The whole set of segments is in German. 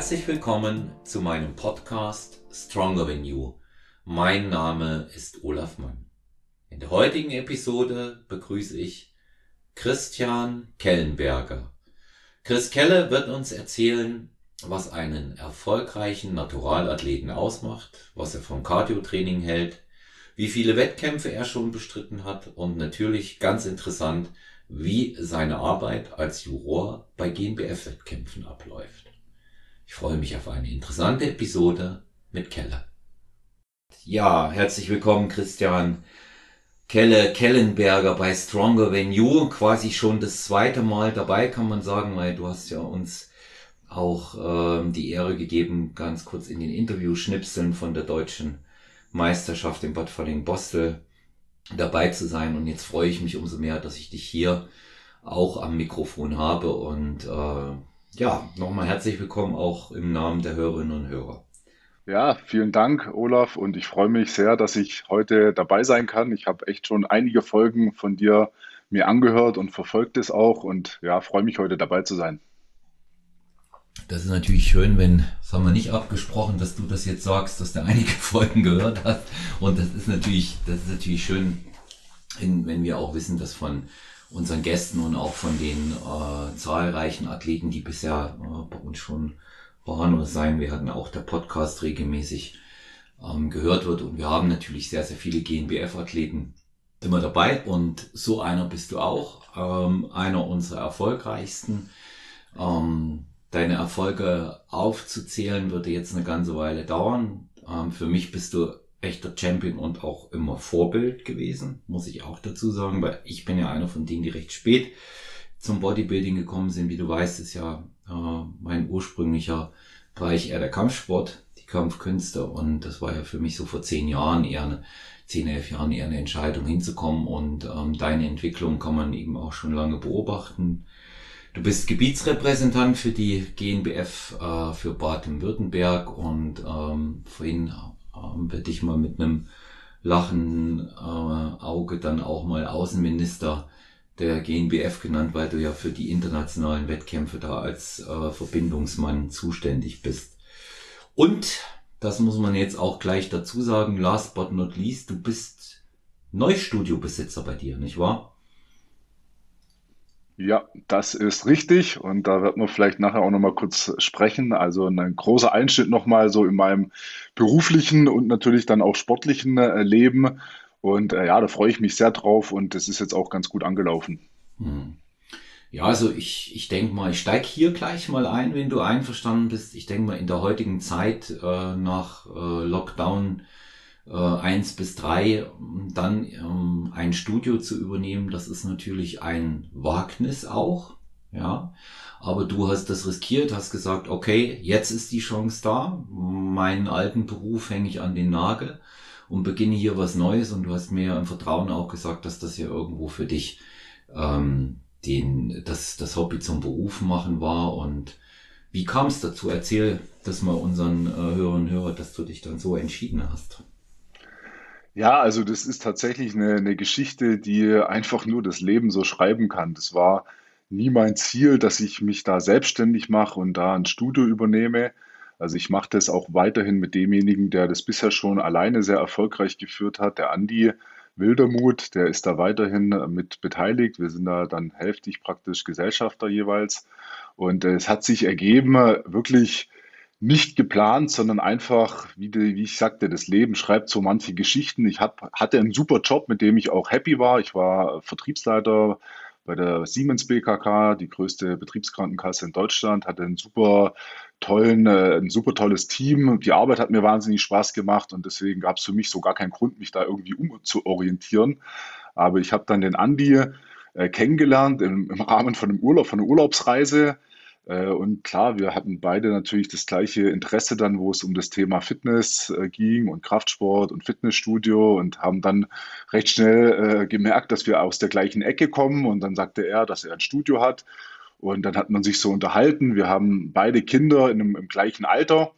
Herzlich willkommen zu meinem Podcast Stronger Than You. Mein Name ist Olaf Mann. In der heutigen Episode begrüße ich Christian Kellenberger. Chris Kelle wird uns erzählen, was einen erfolgreichen Naturalathleten ausmacht, was er vom Cardio-Training hält, wie viele Wettkämpfe er schon bestritten hat und natürlich ganz interessant, wie seine Arbeit als Juror bei GNBF-Wettkämpfen abläuft. Ich freue mich auf eine interessante Episode mit Kelle. Ja, herzlich willkommen, Christian Kelle Kellenberger bei Stronger Than You. Quasi schon das zweite Mal dabei, kann man sagen, weil du hast ja uns auch ähm, die Ehre gegeben, ganz kurz in den Interview-Schnipseln von der deutschen Meisterschaft in Bad Falling-Bostel dabei zu sein. Und jetzt freue ich mich umso mehr, dass ich dich hier auch am Mikrofon habe und äh, ja, nochmal herzlich willkommen auch im Namen der Hörerinnen und Hörer. Ja, vielen Dank, Olaf, und ich freue mich sehr, dass ich heute dabei sein kann. Ich habe echt schon einige Folgen von dir mir angehört und verfolgt es auch und ja, freue mich heute dabei zu sein. Das ist natürlich schön, wenn, das haben wir nicht abgesprochen, dass du das jetzt sagst, dass du einige Folgen gehört hast. Und das ist natürlich, das ist natürlich schön, wenn wir auch wissen, dass von unseren Gästen und auch von den äh, zahlreichen Athleten, die bisher äh, bei uns schon waren oder sein werden, auch der Podcast regelmäßig ähm, gehört wird. Und wir haben natürlich sehr, sehr viele GNBF-Athleten immer dabei. Und so einer bist du auch, ähm, einer unserer erfolgreichsten. Ähm, deine Erfolge aufzuzählen würde jetzt eine ganze Weile dauern. Ähm, für mich bist du echter Champion und auch immer Vorbild gewesen, muss ich auch dazu sagen, weil ich bin ja einer von denen, die recht spät zum Bodybuilding gekommen sind. Wie du weißt, ist ja äh, mein ursprünglicher Bereich eher der Kampfsport, die Kampfkünste und das war ja für mich so vor zehn Jahren eher eine, zehn, elf Jahren eher eine Entscheidung hinzukommen und ähm, deine Entwicklung kann man eben auch schon lange beobachten. Du bist Gebietsrepräsentant für die GNBF äh, für Baden-Württemberg und ähm, vorhin ähm, werde ich mal mit einem lachenden äh, Auge dann auch mal Außenminister der GNBF genannt, weil du ja für die internationalen Wettkämpfe da als äh, Verbindungsmann zuständig bist. Und, das muss man jetzt auch gleich dazu sagen, last but not least, du bist Neustudiobesitzer bei dir, nicht wahr? Ja, das ist richtig und da wird man vielleicht nachher auch nochmal kurz sprechen. Also ein großer Einschnitt nochmal so in meinem beruflichen und natürlich dann auch sportlichen äh, Leben. Und äh, ja, da freue ich mich sehr drauf und das ist jetzt auch ganz gut angelaufen. Hm. Ja, also ich, ich denke mal, ich steige hier gleich mal ein, wenn du einverstanden bist. Ich denke mal, in der heutigen Zeit äh, nach äh, Lockdown äh, eins bis drei dann ähm, ein Studio zu übernehmen, das ist natürlich ein Wagnis auch, ja. Aber du hast das riskiert, hast gesagt, okay, jetzt ist die Chance da. Meinen alten Beruf hänge ich an den Nagel und beginne hier was Neues. Und du hast mir im Vertrauen auch gesagt, dass das ja irgendwo für dich ähm, den, das, das Hobby zum Beruf machen war. Und wie kam es dazu? Erzähl das mal unseren äh, Hörern und Hörern, dass du dich dann so entschieden hast. Ja, also das ist tatsächlich eine, eine Geschichte, die einfach nur das Leben so schreiben kann. Das war nie mein Ziel, dass ich mich da selbstständig mache und da ein Studio übernehme. Also ich mache das auch weiterhin mit demjenigen, der das bisher schon alleine sehr erfolgreich geführt hat, der Andi Wildermuth, der ist da weiterhin mit beteiligt. Wir sind da dann hälftig praktisch Gesellschafter jeweils. Und es hat sich ergeben, wirklich nicht geplant, sondern einfach, wie, die, wie ich sagte, das Leben schreibt so manche Geschichten. Ich hab, hatte einen super Job, mit dem ich auch happy war. Ich war Vertriebsleiter bei der Siemens BKK, die größte Betriebskrankenkasse in Deutschland, hatte einen super tollen, äh, ein super tolles Team. Die Arbeit hat mir wahnsinnig Spaß gemacht und deswegen gab es für mich so gar keinen Grund, mich da irgendwie umzuorientieren. Aber ich habe dann den Andi äh, kennengelernt im, im Rahmen von einem Urlaub, von einer Urlaubsreise und klar, wir hatten beide natürlich das gleiche Interesse dann, wo es um das Thema Fitness äh, ging und Kraftsport und Fitnessstudio und haben dann recht schnell äh, gemerkt, dass wir aus der gleichen Ecke kommen. Und dann sagte er, dass er ein Studio hat. Und dann hat man sich so unterhalten. Wir haben beide Kinder in einem, im gleichen Alter.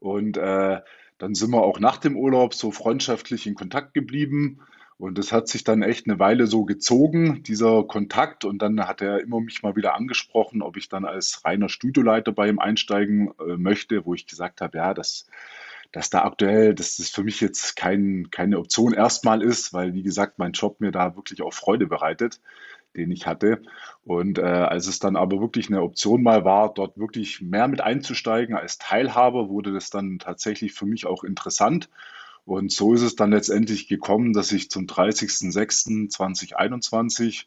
Und äh, dann sind wir auch nach dem Urlaub so freundschaftlich in Kontakt geblieben. Und das hat sich dann echt eine Weile so gezogen, dieser Kontakt. Und dann hat er immer mich mal wieder angesprochen, ob ich dann als reiner Studioleiter bei ihm einsteigen äh, möchte, wo ich gesagt habe, ja, das, dass da aktuell, dass das für mich jetzt kein, keine Option erstmal ist, weil, wie gesagt, mein Job mir da wirklich auch Freude bereitet, den ich hatte. Und äh, als es dann aber wirklich eine Option mal war, dort wirklich mehr mit einzusteigen als Teilhaber, wurde das dann tatsächlich für mich auch interessant. Und so ist es dann letztendlich gekommen, dass ich zum 30.06.2021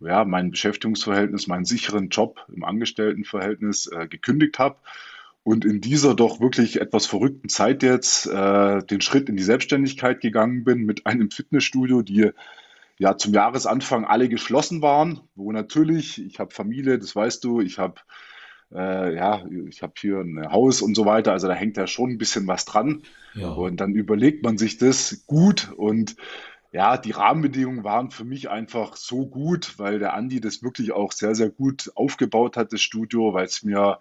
ja, mein Beschäftigungsverhältnis, meinen sicheren Job im Angestelltenverhältnis äh, gekündigt habe und in dieser doch wirklich etwas verrückten Zeit jetzt äh, den Schritt in die Selbstständigkeit gegangen bin mit einem Fitnessstudio, die ja zum Jahresanfang alle geschlossen waren, wo natürlich, ich habe Familie, das weißt du, ich habe äh, ja, ich habe hier ein Haus und so weiter, also da hängt ja schon ein bisschen was dran. Ja. Und dann überlegt man sich das gut und ja, die Rahmenbedingungen waren für mich einfach so gut, weil der Andi das wirklich auch sehr, sehr gut aufgebaut hat, das Studio, weil es mir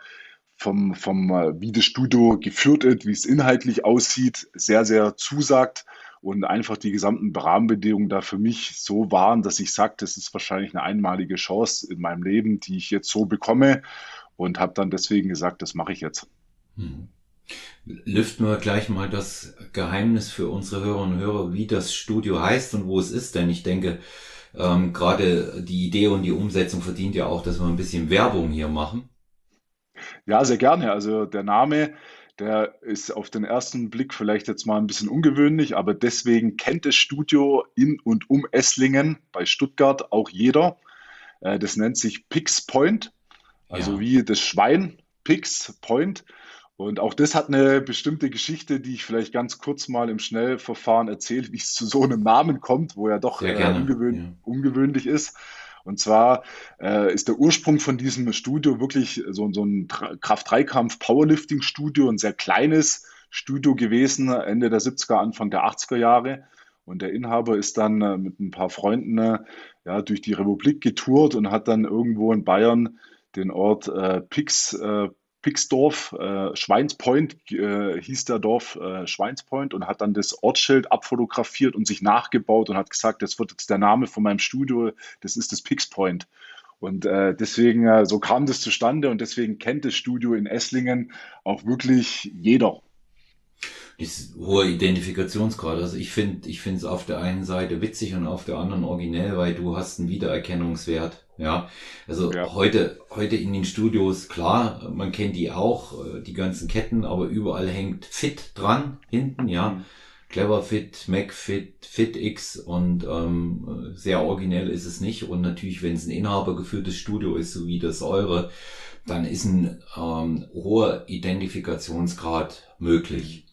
vom, vom, wie das Studio geführt wird, wie es inhaltlich aussieht, sehr, sehr zusagt und einfach die gesamten Rahmenbedingungen da für mich so waren, dass ich sage, das ist wahrscheinlich eine einmalige Chance in meinem Leben, die ich jetzt so bekomme und habe dann deswegen gesagt, das mache ich jetzt. Hm. Lüften wir gleich mal das Geheimnis für unsere Hörerinnen und Hörer, wie das Studio heißt und wo es ist, denn ich denke, ähm, gerade die Idee und die Umsetzung verdient ja auch, dass wir ein bisschen Werbung hier machen. Ja, sehr gerne. Also der Name, der ist auf den ersten Blick vielleicht jetzt mal ein bisschen ungewöhnlich, aber deswegen kennt das Studio in und um Esslingen bei Stuttgart auch jeder. Äh, das nennt sich Pix Point. Also ja. wie das Schwein, Pix, Point. Und auch das hat eine bestimmte Geschichte, die ich vielleicht ganz kurz mal im Schnellverfahren erzähle, wie es zu so einem Namen kommt, wo er doch äh, ungewöhn ja. ungewöhnlich ist. Und zwar äh, ist der Ursprung von diesem Studio wirklich so, so ein Kraft-Dreikampf-Powerlifting-Studio, ein sehr kleines Studio gewesen, Ende der 70er, Anfang der 80er Jahre. Und der Inhaber ist dann äh, mit ein paar Freunden äh, ja, durch die Republik getourt und hat dann irgendwo in Bayern den Ort äh, Pix, äh, Pixdorf, äh, Schweinspoint äh, hieß der Dorf äh, Schweinspoint und hat dann das Ortsschild abfotografiert und sich nachgebaut und hat gesagt, das wird jetzt der Name von meinem Studio, das ist das Pixpoint. Und äh, deswegen, äh, so kam das zustande und deswegen kennt das Studio in Esslingen auch wirklich jeder ist hoher Identifikationsgrad. Also ich finde, ich finde es auf der einen Seite witzig und auf der anderen originell, weil du hast einen Wiedererkennungswert. Ja, also ja. heute, heute in den Studios, klar, man kennt die auch, äh, die ganzen Ketten, aber überall hängt Fit dran, hinten, ja. Mhm. Clever Fit, MacFit, FitX und ähm, sehr originell ist es nicht. Und natürlich, wenn es ein inhabergeführtes Studio ist, so wie das eure, dann ist ein ähm, hoher Identifikationsgrad möglich.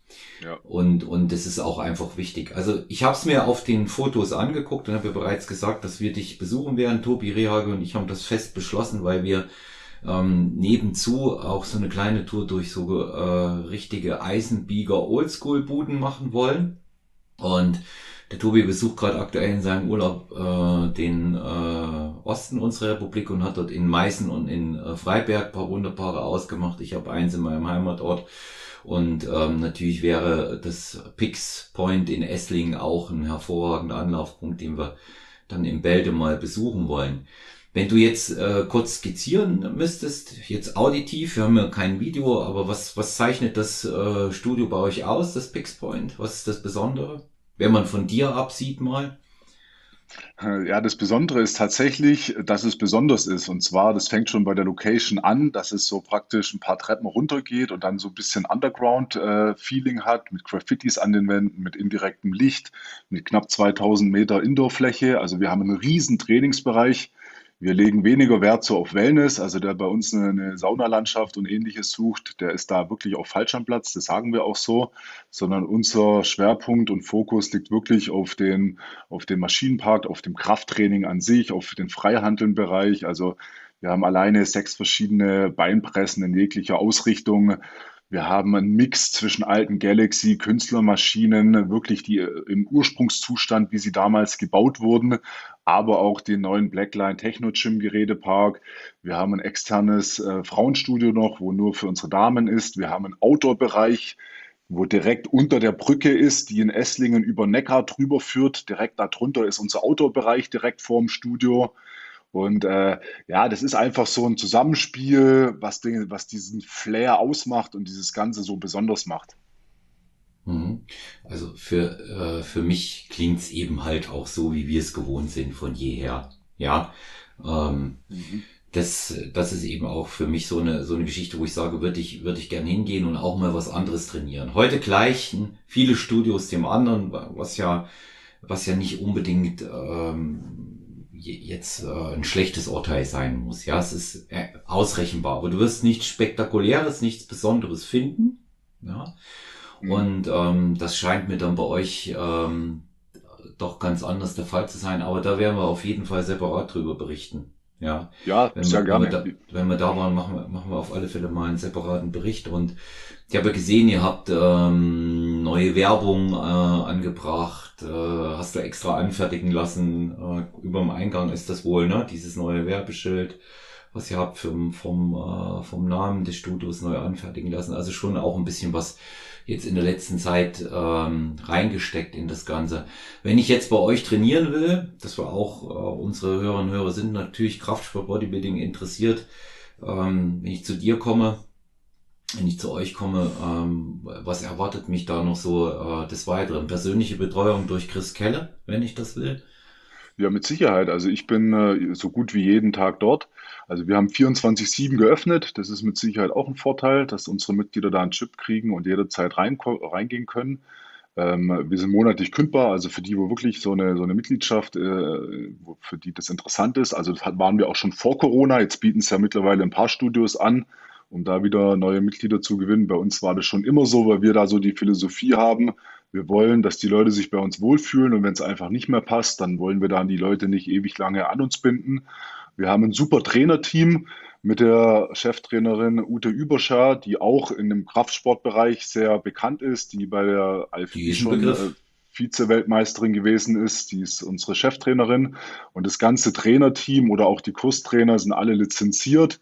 Und, und das ist auch einfach wichtig. Also ich habe es mir auf den Fotos angeguckt und habe ja bereits gesagt, dass wir dich besuchen werden. Tobi Rehage und ich haben das fest beschlossen, weil wir ähm, nebenzu auch so eine kleine Tour durch so äh, richtige Eisenbieger Oldschool-Buden machen wollen. Und der Tobi besucht gerade aktuell in seinem Urlaub äh, den äh, Osten unserer Republik und hat dort in Meißen und in äh, Freiberg paar wunderbare ausgemacht. Ich habe eins in meinem Heimatort und ähm, natürlich wäre das Pix Point in Esslingen auch ein hervorragender Anlaufpunkt, den wir dann im Bälde mal besuchen wollen. Wenn du jetzt äh, kurz skizzieren müsstest, jetzt auditiv, wir haben ja kein Video, aber was, was zeichnet das äh, Studio bei euch aus, das Pix Point? Was ist das Besondere? Wenn man von dir absieht mal. Äh, ja, das Besondere ist tatsächlich, dass es besonders ist. Und zwar, das fängt schon bei der Location an, dass es so praktisch ein paar Treppen runtergeht und dann so ein bisschen Underground-Feeling äh, hat, mit Graffitis an den Wänden, mit indirektem Licht, mit knapp 2000 Meter Indoorfläche. Also wir haben einen riesen Trainingsbereich wir legen weniger Wert so auf Wellness, also der bei uns eine, Saunalandschaft und ähnliches sucht, der ist da wirklich auch falsch am Platz, das sagen wir auch so, sondern unser Schwerpunkt und Fokus liegt wirklich auf den, auf den Maschinenpark, auf dem Krafttraining an sich, auf den Freihandelnbereich. Also wir haben alleine sechs verschiedene Beinpressen in jeglicher Ausrichtung. Wir haben einen Mix zwischen alten Galaxy, Künstlermaschinen, wirklich die äh, im Ursprungszustand, wie sie damals gebaut wurden, aber auch den neuen Blackline Techno Gym Gerätepark. Wir haben ein externes äh, Frauenstudio noch, wo nur für unsere Damen ist. Wir haben einen Outdoor-Bereich wo direkt unter der Brücke ist, die in Esslingen über Neckar drüber führt. Direkt darunter ist unser Outdoor-Bereich direkt vorm Studio. Und äh, ja, das ist einfach so ein Zusammenspiel, was, den, was diesen Flair ausmacht und dieses Ganze so besonders macht. Mhm. Also für, äh, für mich klingt's eben halt auch so, wie wir es gewohnt sind von jeher. Ja. Ähm, mhm. das, das ist eben auch für mich so eine, so eine Geschichte, wo ich sage, würde ich, würde ich gern hingehen und auch mal was anderes trainieren. Heute gleichen viele Studios dem anderen, was ja, was ja nicht unbedingt ähm, jetzt äh, ein schlechtes Urteil sein muss. Ja, es ist äh, ausrechenbar, aber du wirst nichts Spektakuläres, nichts Besonderes finden. Ja. Mhm. Und ähm, das scheint mir dann bei euch ähm, doch ganz anders der Fall zu sein. Aber da werden wir auf jeden Fall separat drüber berichten. Ja, ja wenn wir, gerne. Wenn wir, da, wenn wir da waren, machen wir, machen wir auf alle Fälle mal einen separaten Bericht. Und ich habe gesehen, ihr habt ähm, neue Werbung äh, angebracht, äh, hast du extra anfertigen lassen. Äh, über dem Eingang ist das wohl, ne? Dieses neue Werbeschild, was ihr habt vom, vom, äh, vom Namen des Studios neu anfertigen lassen. Also schon auch ein bisschen was jetzt in der letzten Zeit ähm, reingesteckt in das Ganze. Wenn ich jetzt bei euch trainieren will, das war auch äh, unsere Hörerinnen und Hörer sind natürlich Kraftsport Bodybuilding interessiert. Ähm, wenn ich zu dir komme, wenn ich zu euch komme, ähm, was erwartet mich da noch so äh, des Weiteren? Persönliche Betreuung durch Chris Kelle, wenn ich das will. Ja, mit Sicherheit. Also ich bin äh, so gut wie jeden Tag dort. Also wir haben 24-7 geöffnet. Das ist mit Sicherheit auch ein Vorteil, dass unsere Mitglieder da einen Chip kriegen und jederzeit rein, reingehen können. Ähm, wir sind monatlich kündbar, also für die, wo wirklich so eine, so eine Mitgliedschaft, äh, für die das interessant ist. Also das waren wir auch schon vor Corona. Jetzt bieten es ja mittlerweile ein paar Studios an, um da wieder neue Mitglieder zu gewinnen. Bei uns war das schon immer so, weil wir da so die Philosophie haben, wir wollen, dass die Leute sich bei uns wohlfühlen und wenn es einfach nicht mehr passt, dann wollen wir dann die Leute nicht ewig lange an uns binden. Wir haben ein super Trainerteam mit der Cheftrainerin Ute Überschar, die auch in dem Kraftsportbereich sehr bekannt ist, die bei der Alfie schon äh, Vize-Weltmeisterin gewesen ist. Die ist unsere Cheftrainerin. Und das ganze Trainerteam oder auch die Kurstrainer sind alle lizenziert.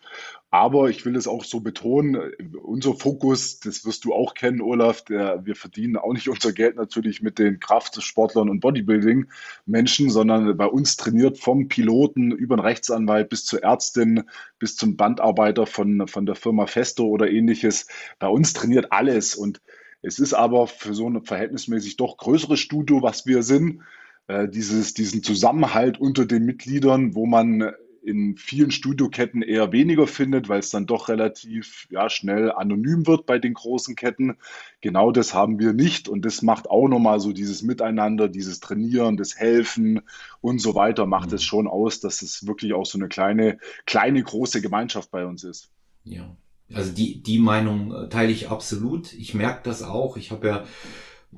Aber ich will es auch so betonen, unser Fokus, das wirst du auch kennen, Olaf, der, wir verdienen auch nicht unser Geld natürlich mit den Kraftsportlern und Bodybuilding-Menschen, sondern bei uns trainiert vom Piloten über den Rechtsanwalt bis zur Ärztin, bis zum Bandarbeiter von, von der Firma Festo oder ähnliches. Bei uns trainiert alles und es ist aber für so ein verhältnismäßig doch größeres Studio, was wir sind, äh, dieses, diesen Zusammenhalt unter den Mitgliedern, wo man in vielen Studioketten eher weniger findet, weil es dann doch relativ ja, schnell anonym wird bei den großen Ketten. Genau das haben wir nicht und das macht auch nochmal so dieses Miteinander, dieses Trainieren, das Helfen und so weiter, macht es mhm. schon aus, dass es wirklich auch so eine kleine, kleine, große Gemeinschaft bei uns ist. Ja, also die, die Meinung äh, teile ich absolut. Ich merke das auch. Ich habe ja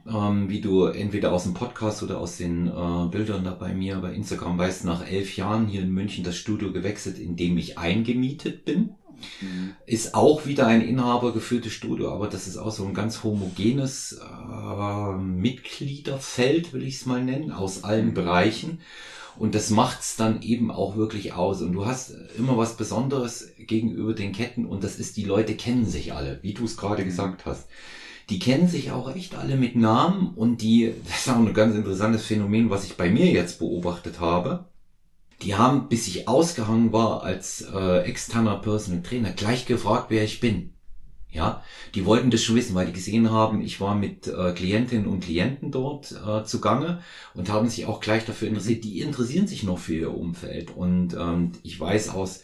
ähm, wie du entweder aus dem Podcast oder aus den äh, Bildern da bei mir bei Instagram weißt, nach elf Jahren hier in München das Studio gewechselt, in dem ich eingemietet bin. Mhm. Ist auch wieder ein inhabergeführtes Studio, aber das ist auch so ein ganz homogenes äh, Mitgliederfeld, will ich es mal nennen, aus allen mhm. Bereichen. Und das macht's dann eben auch wirklich aus. Und du hast immer was Besonderes gegenüber den Ketten und das ist, die Leute kennen sich alle, wie du es gerade mhm. gesagt hast die kennen sich auch echt alle mit Namen und die, das ist auch ein ganz interessantes Phänomen, was ich bei mir jetzt beobachtet habe. Die haben, bis ich ausgehangen war als äh, externer Personal Trainer, gleich gefragt, wer ich bin. Ja, die wollten das schon wissen, weil die gesehen haben, ich war mit äh, Klientinnen und Klienten dort äh, zugange und haben sich auch gleich dafür interessiert. Die interessieren sich noch für ihr Umfeld und ähm, ich weiß aus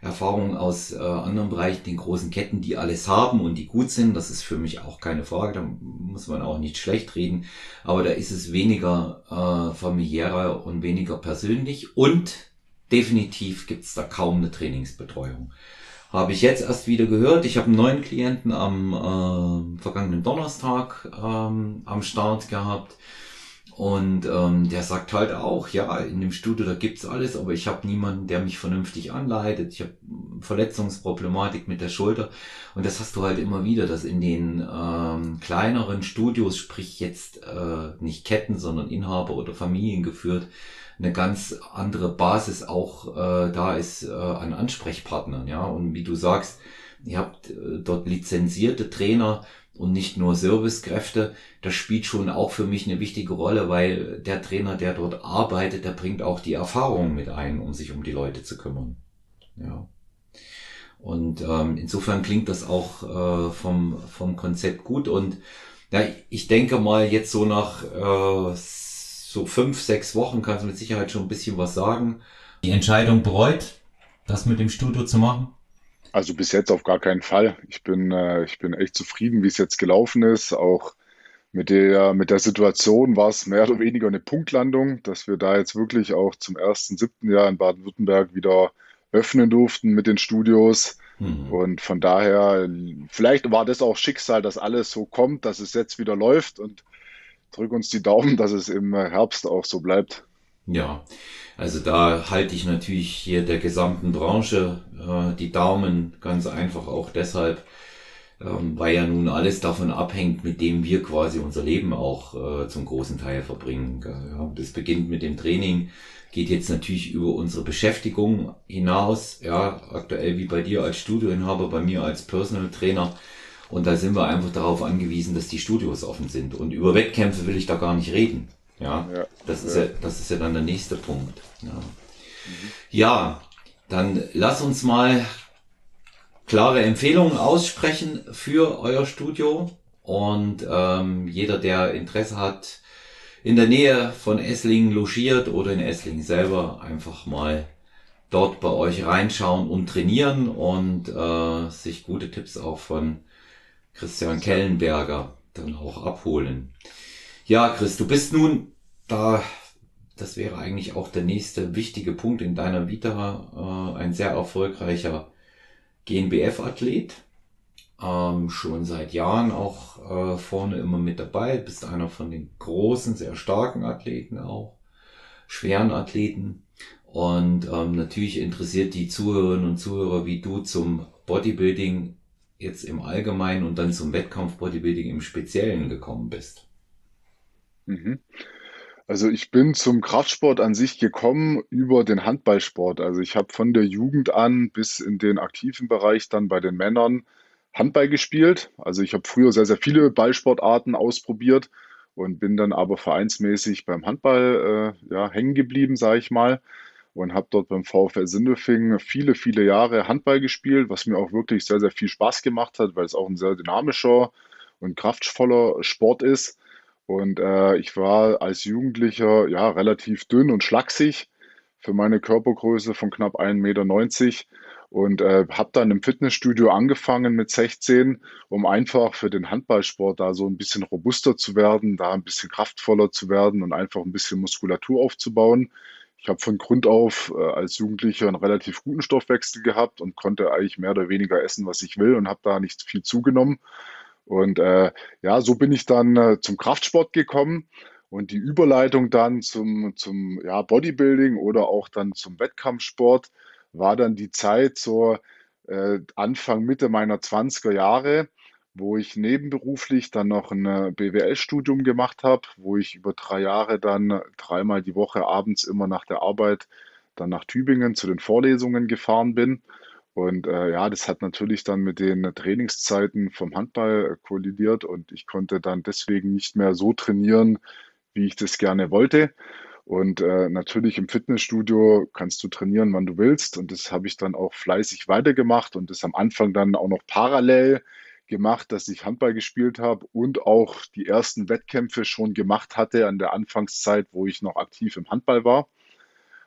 Erfahrungen aus äh, anderen Bereichen, den großen Ketten, die alles haben und die gut sind. Das ist für mich auch keine Frage. Da muss man auch nicht schlecht reden. Aber da ist es weniger äh, familiärer und weniger persönlich. Und definitiv gibt's da kaum eine Trainingsbetreuung. Habe ich jetzt erst wieder gehört. Ich habe einen neuen Klienten am äh, vergangenen Donnerstag ähm, am Start gehabt und ähm, der sagt halt auch, ja, in dem Studio, da gibt's alles, aber ich habe niemanden, der mich vernünftig anleitet. Ich habe Verletzungsproblematik mit der Schulter. Und das hast du halt immer wieder, dass in den ähm, kleineren Studios, sprich jetzt äh, nicht Ketten, sondern Inhaber oder Familien geführt, eine ganz andere Basis auch äh, da ist äh, an Ansprechpartnern. Ja, und wie du sagst, ihr habt äh, dort lizenzierte Trainer und nicht nur Servicekräfte. Das spielt schon auch für mich eine wichtige Rolle, weil der Trainer, der dort arbeitet, der bringt auch die Erfahrung mit ein, um sich um die Leute zu kümmern. Ja. Und ähm, insofern klingt das auch äh, vom, vom Konzept gut. Und ja, ich denke mal, jetzt so nach äh, so fünf, sechs Wochen kannst du mit Sicherheit schon ein bisschen was sagen. Die Entscheidung bereut, das mit dem Studio zu machen? Also bis jetzt auf gar keinen Fall. Ich bin, äh, ich bin echt zufrieden, wie es jetzt gelaufen ist. Auch mit der, mit der Situation war es mehr oder weniger eine Punktlandung, dass wir da jetzt wirklich auch zum ersten, siebten Jahr in Baden-Württemberg wieder öffnen durften mit den Studios. Mhm. Und von daher, vielleicht war das auch Schicksal, dass alles so kommt, dass es jetzt wieder läuft und drück uns die Daumen, dass es im Herbst auch so bleibt. Ja, also da halte ich natürlich hier der gesamten Branche äh, die Daumen ganz einfach auch deshalb, ähm, weil ja nun alles davon abhängt, mit dem wir quasi unser Leben auch äh, zum großen Teil verbringen. Ja, das beginnt mit dem Training, geht jetzt natürlich über unsere Beschäftigung hinaus, ja, aktuell wie bei dir als Studioinhaber, bei mir als Personal Trainer. Und da sind wir einfach darauf angewiesen, dass die Studios offen sind. Und über Wettkämpfe will ich da gar nicht reden. Ja, ja das ist ja. das ist ja dann der nächste Punkt. Ja. Mhm. ja, dann lass uns mal klare Empfehlungen aussprechen für euer Studio. Und ähm, jeder, der Interesse hat, in der Nähe von Esslingen logiert oder in Esslingen selber einfach mal dort bei euch reinschauen und trainieren und äh, sich gute Tipps auch von Christian Kellenberger dann auch abholen. Ja, Chris, du bist nun da, das wäre eigentlich auch der nächste wichtige Punkt in deiner Vita, äh, ein sehr erfolgreicher GNBF-Athlet ähm, schon seit Jahren auch äh, vorne immer mit dabei. Bist einer von den großen, sehr starken Athleten auch, schweren Athleten. Und ähm, natürlich interessiert die Zuhörerinnen und Zuhörer wie du zum Bodybuilding jetzt im Allgemeinen und dann zum Wettkampf Bodybuilding im Speziellen gekommen bist. Mhm. Also ich bin zum Kraftsport an sich gekommen über den Handballsport. Also ich habe von der Jugend an bis in den aktiven Bereich dann bei den Männern Handball gespielt. Also ich habe früher sehr, sehr viele Ballsportarten ausprobiert und bin dann aber vereinsmäßig beim Handball äh, ja, hängen geblieben, sage ich mal. Und habe dort beim VfL Sindelfingen viele, viele Jahre Handball gespielt, was mir auch wirklich sehr, sehr viel Spaß gemacht hat, weil es auch ein sehr dynamischer und kraftvoller Sport ist. Und äh, ich war als Jugendlicher ja relativ dünn und schlaksig für meine Körpergröße von knapp 1,90 Meter und äh, habe dann im Fitnessstudio angefangen mit 16, um einfach für den Handballsport da so ein bisschen robuster zu werden, da ein bisschen kraftvoller zu werden und einfach ein bisschen Muskulatur aufzubauen. Ich habe von Grund auf äh, als Jugendlicher einen relativ guten Stoffwechsel gehabt und konnte eigentlich mehr oder weniger essen, was ich will und habe da nicht viel zugenommen. Und äh, ja, so bin ich dann äh, zum Kraftsport gekommen und die Überleitung dann zum, zum ja, Bodybuilding oder auch dann zum Wettkampfsport war dann die Zeit so äh, Anfang, Mitte meiner 20er Jahre, wo ich nebenberuflich dann noch ein äh, BWL-Studium gemacht habe, wo ich über drei Jahre dann dreimal die Woche abends immer nach der Arbeit dann nach Tübingen zu den Vorlesungen gefahren bin. Und äh, ja, das hat natürlich dann mit den Trainingszeiten vom Handball kollidiert und ich konnte dann deswegen nicht mehr so trainieren, wie ich das gerne wollte. Und äh, natürlich im Fitnessstudio kannst du trainieren, wann du willst. Und das habe ich dann auch fleißig weitergemacht und das am Anfang dann auch noch parallel gemacht, dass ich Handball gespielt habe und auch die ersten Wettkämpfe schon gemacht hatte an der Anfangszeit, wo ich noch aktiv im Handball war.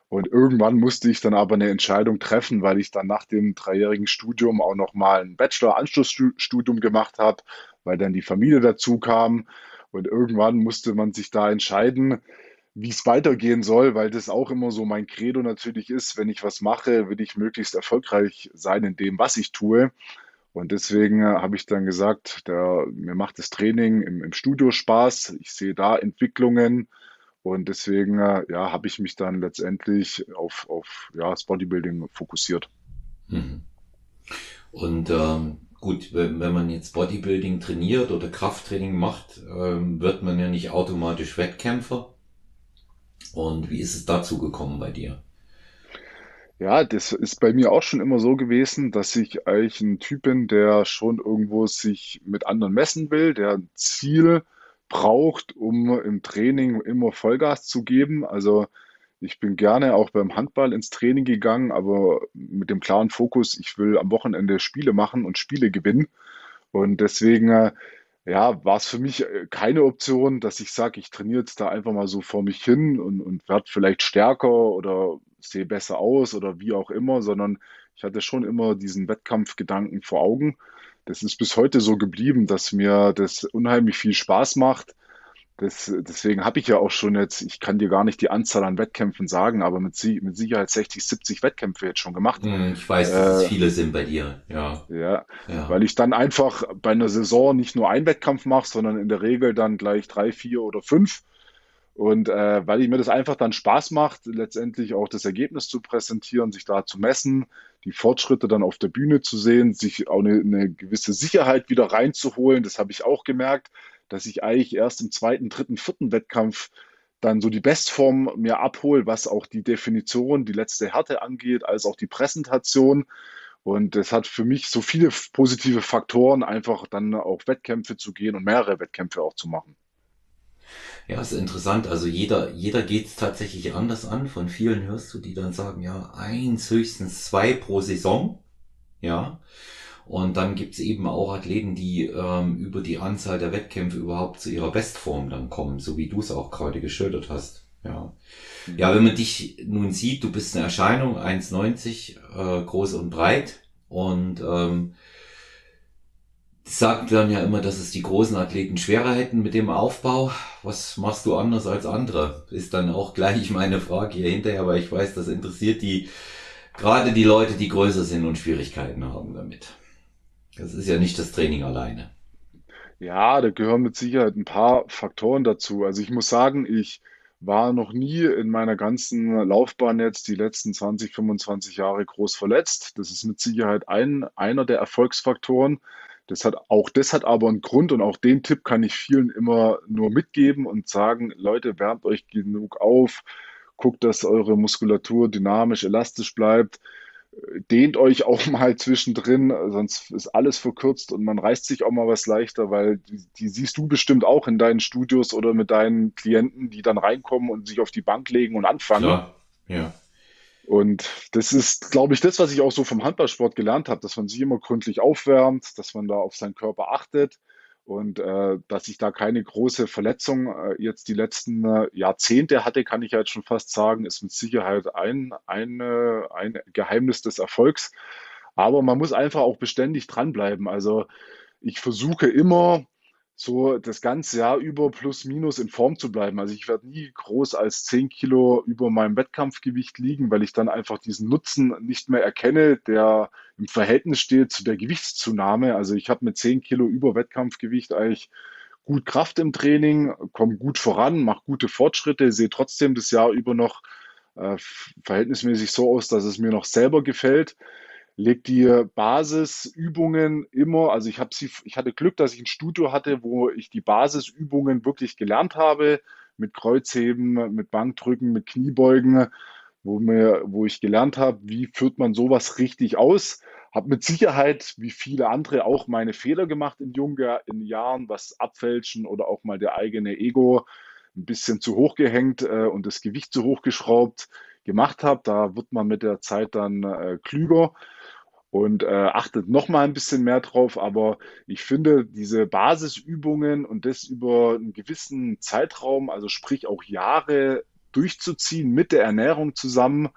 Und irgendwann musste ich dann aber eine Entscheidung treffen, weil ich dann nach dem dreijährigen Studium auch noch mal ein Bachelor-Anschlussstudium gemacht habe, weil dann die Familie dazu kam. Und irgendwann musste man sich da entscheiden, wie es weitergehen soll, weil das auch immer so mein Credo natürlich ist, wenn ich was mache, will ich möglichst erfolgreich sein in dem, was ich tue. Und deswegen habe ich dann gesagt, der, mir macht das Training im, im Studio Spaß, ich sehe da Entwicklungen und deswegen äh, ja, habe ich mich dann letztendlich auf, auf ja, das Bodybuilding fokussiert. Mhm. Und ähm, gut, wenn, wenn man jetzt Bodybuilding trainiert oder Krafttraining macht, ähm, wird man ja nicht automatisch Wettkämpfer. Und wie ist es dazu gekommen bei dir? Ja, das ist bei mir auch schon immer so gewesen, dass ich eigentlich ein Typ bin, der schon irgendwo sich mit anderen messen will, der ein Ziel braucht, um im Training immer Vollgas zu geben. Also ich bin gerne auch beim Handball ins Training gegangen, aber mit dem klaren Fokus, ich will am Wochenende Spiele machen und Spiele gewinnen. Und deswegen, äh, ja, war es für mich äh, keine Option, dass ich sage, ich trainiere jetzt da einfach mal so vor mich hin und, und werde vielleicht stärker oder sehe besser aus oder wie auch immer, sondern ich hatte schon immer diesen Wettkampfgedanken vor Augen. Das ist bis heute so geblieben, dass mir das unheimlich viel Spaß macht das, deswegen habe ich ja auch schon jetzt, ich kann dir gar nicht die Anzahl an Wettkämpfen sagen, aber mit, mit Sicherheit 60, 70 Wettkämpfe jetzt schon gemacht. Hm, ich weiß, dass es äh, viele sind bei dir, ja. ja. Ja, weil ich dann einfach bei einer Saison nicht nur einen Wettkampf mache, sondern in der Regel dann gleich drei, vier oder fünf. Und äh, weil ich mir das einfach dann Spaß macht, letztendlich auch das Ergebnis zu präsentieren, sich da zu messen, die Fortschritte dann auf der Bühne zu sehen, sich auch eine, eine gewisse Sicherheit wieder reinzuholen, das habe ich auch gemerkt dass ich eigentlich erst im zweiten, dritten, vierten Wettkampf dann so die Bestform mir abhole, was auch die Definition, die letzte Härte angeht, als auch die Präsentation. Und es hat für mich so viele positive Faktoren, einfach dann auf Wettkämpfe zu gehen und mehrere Wettkämpfe auch zu machen. Ja, ist interessant. Also jeder, jeder geht es tatsächlich anders an. Von vielen hörst du, die dann sagen, ja, eins, höchstens zwei pro Saison. Ja. Und dann gibt's eben auch Athleten, die ähm, über die Anzahl der Wettkämpfe überhaupt zu ihrer Bestform dann kommen, so wie du es auch gerade geschildert hast. Ja. ja, wenn man dich nun sieht, du bist eine Erscheinung, 1,90, äh, groß und breit. Und ähm, sagt dann ja immer, dass es die großen Athleten schwerer hätten mit dem Aufbau. Was machst du anders als andere? Ist dann auch gleich meine Frage hier hinterher, weil ich weiß, das interessiert die, gerade die Leute, die größer sind und Schwierigkeiten haben damit. Das ist ja nicht das Training alleine. Ja, da gehören mit Sicherheit ein paar Faktoren dazu. Also ich muss sagen, ich war noch nie in meiner ganzen Laufbahn jetzt die letzten 20, 25 Jahre groß verletzt. Das ist mit Sicherheit ein, einer der Erfolgsfaktoren. Das hat, auch das hat aber einen Grund und auch den Tipp kann ich vielen immer nur mitgeben und sagen, Leute, wärmt euch genug auf, guckt, dass eure Muskulatur dynamisch, elastisch bleibt dehnt euch auch mal zwischendrin, sonst ist alles verkürzt und man reißt sich auch mal was leichter, weil die, die, siehst du bestimmt auch in deinen Studios oder mit deinen Klienten, die dann reinkommen und sich auf die Bank legen und anfangen. Ja, ja. Und das ist, glaube ich, das, was ich auch so vom Handballsport gelernt habe, dass man sich immer gründlich aufwärmt, dass man da auf seinen Körper achtet und äh, dass ich da keine große Verletzung äh, jetzt die letzten äh, Jahrzehnte hatte, kann ich halt schon fast sagen, ist mit Sicherheit ein, ein, ein Geheimnis des Erfolgs. Aber man muss einfach auch beständig dranbleiben. Also ich versuche immer so das ganze Jahr über plus minus in Form zu bleiben. Also ich werde nie groß als 10 Kilo über meinem Wettkampfgewicht liegen, weil ich dann einfach diesen Nutzen nicht mehr erkenne, der im Verhältnis steht zu der Gewichtszunahme. Also ich habe mit 10 Kilo über Wettkampfgewicht eigentlich gut Kraft im Training, komme gut voran, mache gute Fortschritte, sehe trotzdem das Jahr über noch äh, verhältnismäßig so aus, dass es mir noch selber gefällt legt die Basisübungen immer, also ich habe sie, ich hatte Glück, dass ich ein Studio hatte, wo ich die Basisübungen wirklich gelernt habe, mit Kreuzheben, mit Bankdrücken, mit Kniebeugen, wo mir, wo ich gelernt habe, wie führt man sowas richtig aus. Habe mit Sicherheit, wie viele andere, auch meine Fehler gemacht in jungen in Jahren, was Abfälschen oder auch mal der eigene Ego ein bisschen zu hoch gehängt äh, und das Gewicht zu hoch geschraubt gemacht habe. Da wird man mit der Zeit dann äh, klüger und äh, achtet noch mal ein bisschen mehr drauf. Aber ich finde, diese Basisübungen und das über einen gewissen Zeitraum, also sprich auch Jahre durchzuziehen mit der Ernährung zusammen,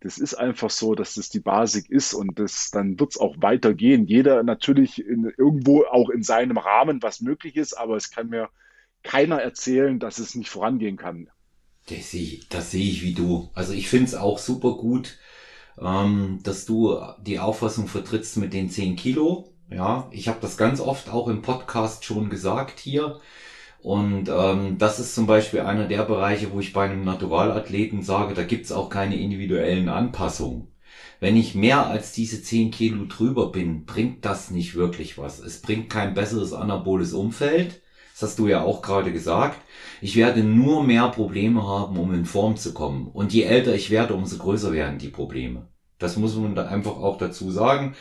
das ist einfach so, dass das die Basis ist und das, dann wird es auch weitergehen. Jeder natürlich in, irgendwo auch in seinem Rahmen, was möglich ist, aber es kann mir keiner erzählen, dass es nicht vorangehen kann. Das sehe das seh ich wie du. Also ich finde es auch super gut, ähm, dass du die Auffassung vertrittst mit den 10 Kilo. Ja, ich habe das ganz oft auch im Podcast schon gesagt hier. Und ähm, das ist zum Beispiel einer der Bereiche, wo ich bei einem Naturalathleten sage, da gibt's auch keine individuellen Anpassungen. Wenn ich mehr als diese 10 Kilo drüber bin, bringt das nicht wirklich was. Es bringt kein besseres anaboles Umfeld. Das hast du ja auch gerade gesagt. Ich werde nur mehr Probleme haben, um in Form zu kommen. Und je älter ich werde, umso größer werden die Probleme. Das muss man da einfach auch dazu sagen.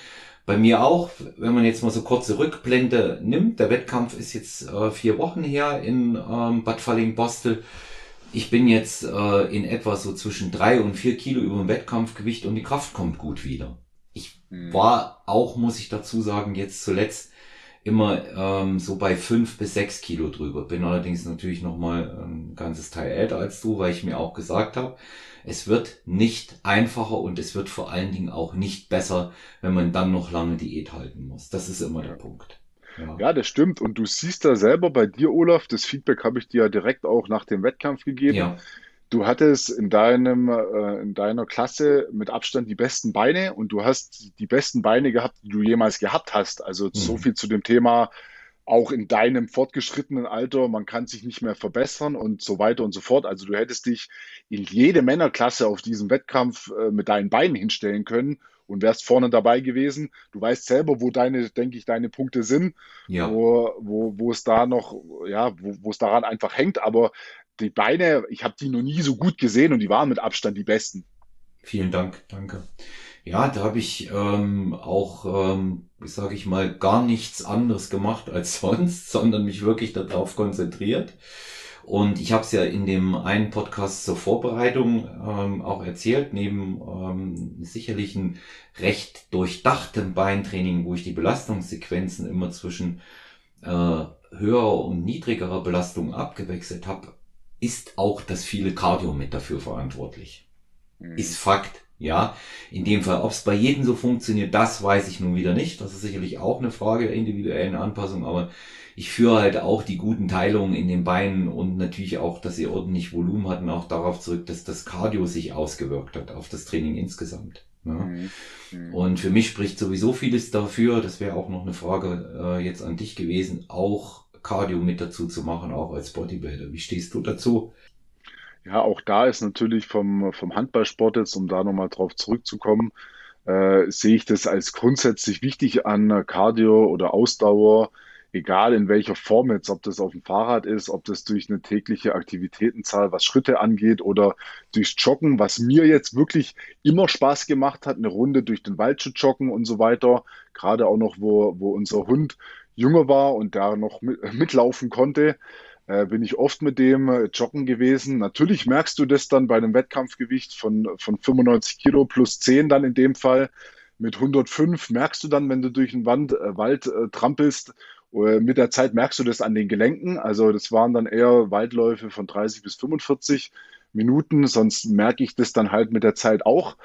Bei mir auch, wenn man jetzt mal so kurze Rückblende nimmt, der Wettkampf ist jetzt äh, vier Wochen her in ähm, Bad Falling-Bostel. Ich bin jetzt äh, in etwa so zwischen drei und vier Kilo über dem Wettkampfgewicht und die Kraft kommt gut wieder. Ich mhm. war auch, muss ich dazu sagen, jetzt zuletzt immer ähm, so bei fünf bis sechs Kilo drüber. Bin allerdings natürlich noch mal ein ganzes Teil älter als du, weil ich mir auch gesagt habe, es wird nicht einfacher und es wird vor allen Dingen auch nicht besser, wenn man dann noch lange Diät halten muss. Das ist immer der Punkt. Ja. ja, das stimmt. Und du siehst da selber bei dir, Olaf, das Feedback habe ich dir ja direkt auch nach dem Wettkampf gegeben. Ja. Du hattest in deinem, äh, in deiner Klasse mit Abstand die besten Beine und du hast die besten Beine gehabt, die du jemals gehabt hast. Also mhm. so viel zu dem Thema auch in deinem fortgeschrittenen Alter, man kann sich nicht mehr verbessern und so weiter und so fort. Also du hättest dich in jede Männerklasse auf diesem Wettkampf äh, mit deinen Beinen hinstellen können und wärst vorne dabei gewesen. Du weißt selber, wo deine, denke ich, deine Punkte sind, ja. wo, wo, wo es da noch, ja, wo, wo es daran einfach hängt. Aber die Beine, ich habe die noch nie so gut gesehen und die waren mit Abstand die besten. Vielen Dank, danke. Ja, da habe ich ähm, auch, ähm, sage ich mal, gar nichts anderes gemacht als sonst, sondern mich wirklich darauf konzentriert. Und ich habe es ja in dem einen Podcast zur Vorbereitung ähm, auch erzählt, neben ähm, sicherlich ein recht durchdachtem Beintraining, wo ich die Belastungssequenzen immer zwischen äh, höherer und niedrigerer Belastung abgewechselt habe, ist auch das viele Cardio mit dafür verantwortlich. Mhm. Ist Fakt. Ja, in dem Fall, ob es bei jedem so funktioniert, das weiß ich nun wieder nicht. Das ist sicherlich auch eine Frage der individuellen Anpassung, aber ich führe halt auch die guten Teilungen in den Beinen und natürlich auch, dass sie ordentlich Volumen hatten, auch darauf zurück, dass das Cardio sich ausgewirkt hat auf das Training insgesamt. Ja. Mhm. mhm. Und für mich spricht sowieso vieles dafür, das wäre auch noch eine Frage äh, jetzt an dich gewesen, auch Cardio mit dazu zu machen, auch als Bodybuilder. Wie stehst du dazu? Ja, auch da ist natürlich vom, vom Handballsport jetzt, um da nochmal drauf zurückzukommen, äh, sehe ich das als grundsätzlich wichtig an Cardio oder Ausdauer, egal in welcher Form jetzt, ob das auf dem Fahrrad ist, ob das durch eine tägliche Aktivitätenzahl, was Schritte angeht oder durchs Joggen, was mir jetzt wirklich immer Spaß gemacht hat, eine Runde durch den Wald zu joggen und so weiter. Gerade auch noch, wo, wo unser Hund jünger war und da noch mit, mitlaufen konnte äh, bin ich oft mit dem äh, joggen gewesen. Natürlich merkst du das dann bei einem Wettkampfgewicht von, von 95 Kilo plus 10 dann in dem Fall. Mit 105 merkst du dann, wenn du durch den Wand, äh, Wald äh, trampelst, äh, mit der Zeit merkst du das an den Gelenken. Also das waren dann eher Waldläufe von 30 bis 45 Minuten, sonst merke ich das dann halt mit der Zeit auch.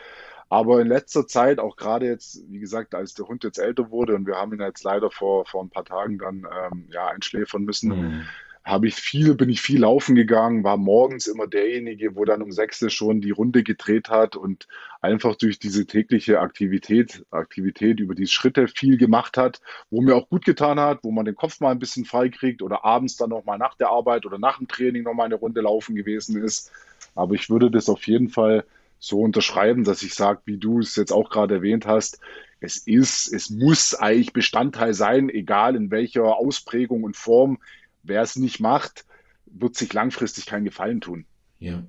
Aber in letzter Zeit, auch gerade jetzt, wie gesagt, als der Hund jetzt älter wurde und wir haben ihn jetzt leider vor, vor ein paar Tagen dann ähm, ja, einschläfern müssen, mhm habe ich viel, bin ich viel laufen gegangen, war morgens immer derjenige, wo dann um sechs schon die Runde gedreht hat und einfach durch diese tägliche Aktivität, Aktivität über die Schritte viel gemacht hat, wo mir auch gut getan hat, wo man den Kopf mal ein bisschen frei kriegt oder abends dann nochmal nach der Arbeit oder nach dem Training nochmal eine Runde laufen gewesen ist. Aber ich würde das auf jeden Fall so unterschreiben, dass ich sage, wie du es jetzt auch gerade erwähnt hast, es ist, es muss eigentlich Bestandteil sein, egal in welcher Ausprägung und Form wer es nicht macht, wird sich langfristig keinen Gefallen tun. Ja.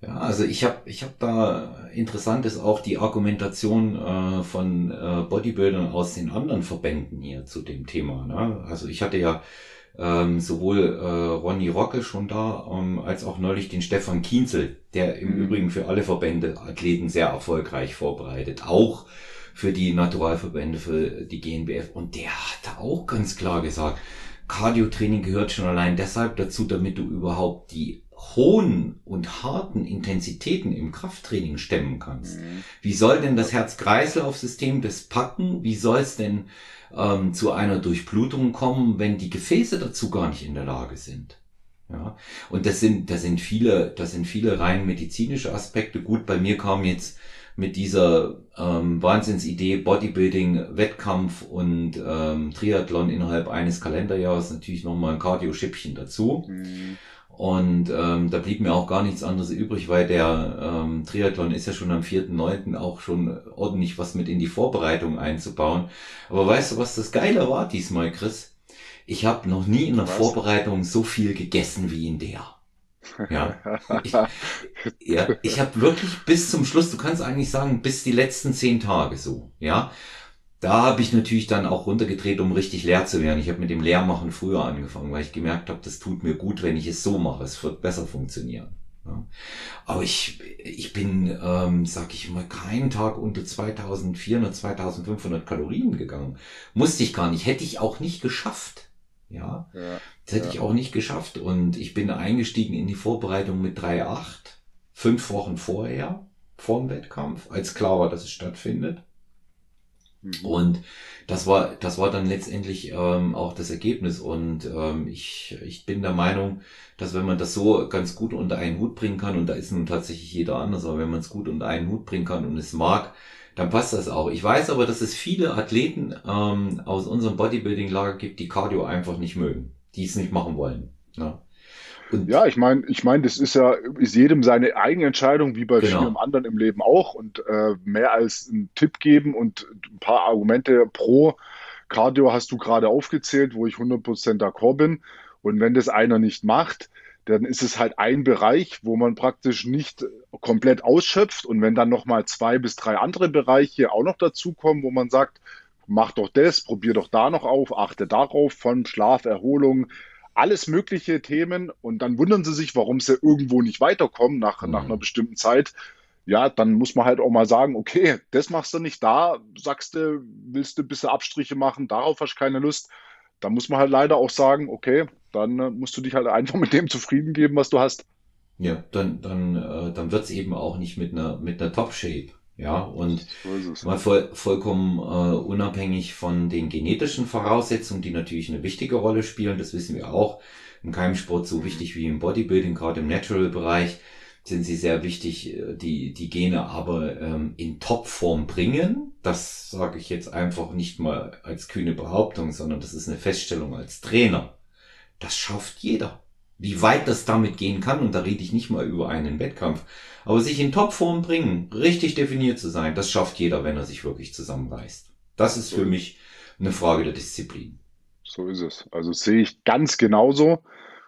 Ja, also ich habe ich hab da interessant ist auch die Argumentation äh, von äh, Bodybuildern aus den anderen Verbänden hier zu dem Thema. Ne? Also ich hatte ja ähm, sowohl äh, Ronny Rocke schon da, ähm, als auch neulich den Stefan Kienzel, der im mhm. Übrigen für alle Verbände Athleten sehr erfolgreich vorbereitet, auch für die Naturalverbände, für die GNBF. Und der hat auch ganz klar gesagt, Cardio-Training gehört schon allein deshalb dazu, damit du überhaupt die hohen und harten Intensitäten im Krafttraining stemmen kannst. Mhm. Wie soll denn das Herz-Kreislauf-System das packen? Wie soll es denn ähm, zu einer Durchblutung kommen, wenn die Gefäße dazu gar nicht in der Lage sind? Ja, und das sind, das sind viele, das sind viele rein medizinische Aspekte. Gut, bei mir kam jetzt mit dieser ähm, Wahnsinnsidee Bodybuilding, Wettkampf und ähm, Triathlon innerhalb eines Kalenderjahres natürlich nochmal ein Cardio-Schippchen dazu. Mhm. Und ähm, da blieb mir auch gar nichts anderes übrig, weil der ähm, Triathlon ist ja schon am 4.9. auch schon ordentlich was mit in die Vorbereitung einzubauen. Aber weißt du, was das Geile war diesmal, Chris? Ich habe noch nie in der was? Vorbereitung so viel gegessen wie in der. Ja, ich, ja, ich habe wirklich bis zum Schluss, du kannst eigentlich sagen, bis die letzten zehn Tage so, ja. Da habe ich natürlich dann auch runtergedreht, um richtig leer zu werden. Ich habe mit dem Leermachen früher angefangen, weil ich gemerkt habe, das tut mir gut, wenn ich es so mache. Es wird besser funktionieren. Ja. Aber ich, ich bin, ähm, sag ich mal, keinen Tag unter 2400, 2500 Kalorien gegangen. Musste ich gar nicht, hätte ich auch nicht geschafft. Ja, ja das hätte ja. ich auch nicht geschafft. Und ich bin eingestiegen in die Vorbereitung mit 3,8, fünf Wochen vorher, vor dem Wettkampf, als klar war, dass es stattfindet. Mhm. Und das war, das war dann letztendlich ähm, auch das Ergebnis. Und ähm, ich, ich bin der Meinung, dass wenn man das so ganz gut unter einen Hut bringen kann, und da ist nun tatsächlich jeder anders, aber wenn man es gut unter einen Hut bringen kann und es mag, dann passt das auch. Ich weiß aber, dass es viele Athleten ähm, aus unserem Bodybuilding-Lager gibt, die Cardio einfach nicht mögen, die es nicht machen wollen. Ne? Und ja, ich meine, ich meine, das ist ja ist jedem seine eigene Entscheidung, wie bei genau. vielen anderen im Leben auch. Und äh, mehr als einen Tipp geben und ein paar Argumente pro Cardio hast du gerade aufgezählt, wo ich 100% d'accord bin. Und wenn das einer nicht macht, dann ist es halt ein Bereich, wo man praktisch nicht komplett ausschöpft. Und wenn dann nochmal zwei bis drei andere Bereiche auch noch dazukommen, wo man sagt, mach doch das, probier doch da noch auf, achte darauf, von Schlaf, Erholung, alles mögliche Themen. Und dann wundern sie sich, warum sie irgendwo nicht weiterkommen nach, mhm. nach einer bestimmten Zeit. Ja, dann muss man halt auch mal sagen, okay, das machst du nicht da, sagst du, willst du ein bisschen Abstriche machen, darauf hast du keine Lust. Da muss man halt leider auch sagen, okay, dann äh, musst du dich halt einfach mit dem zufrieden geben, was du hast. Ja, dann, dann, äh, dann wird's eben auch nicht mit einer, mit einer Top-Shape. Ja, und so mal voll, vollkommen äh, unabhängig von den genetischen Voraussetzungen, die natürlich eine wichtige Rolle spielen, das wissen wir auch. Im Keimsport so wichtig wie im Bodybuilding, gerade im Natural-Bereich, sind sie sehr wichtig, äh, die, die Gene aber ähm, in Topform bringen. Das sage ich jetzt einfach nicht mal als kühne Behauptung, sondern das ist eine Feststellung als Trainer. Das schafft jeder. Wie weit das damit gehen kann, und da rede ich nicht mal über einen Wettkampf, aber sich in Topform bringen, richtig definiert zu sein, das schafft jeder, wenn er sich wirklich zusammenreißt. Das ist für mich eine Frage der Disziplin. So ist es. Also sehe ich ganz genauso.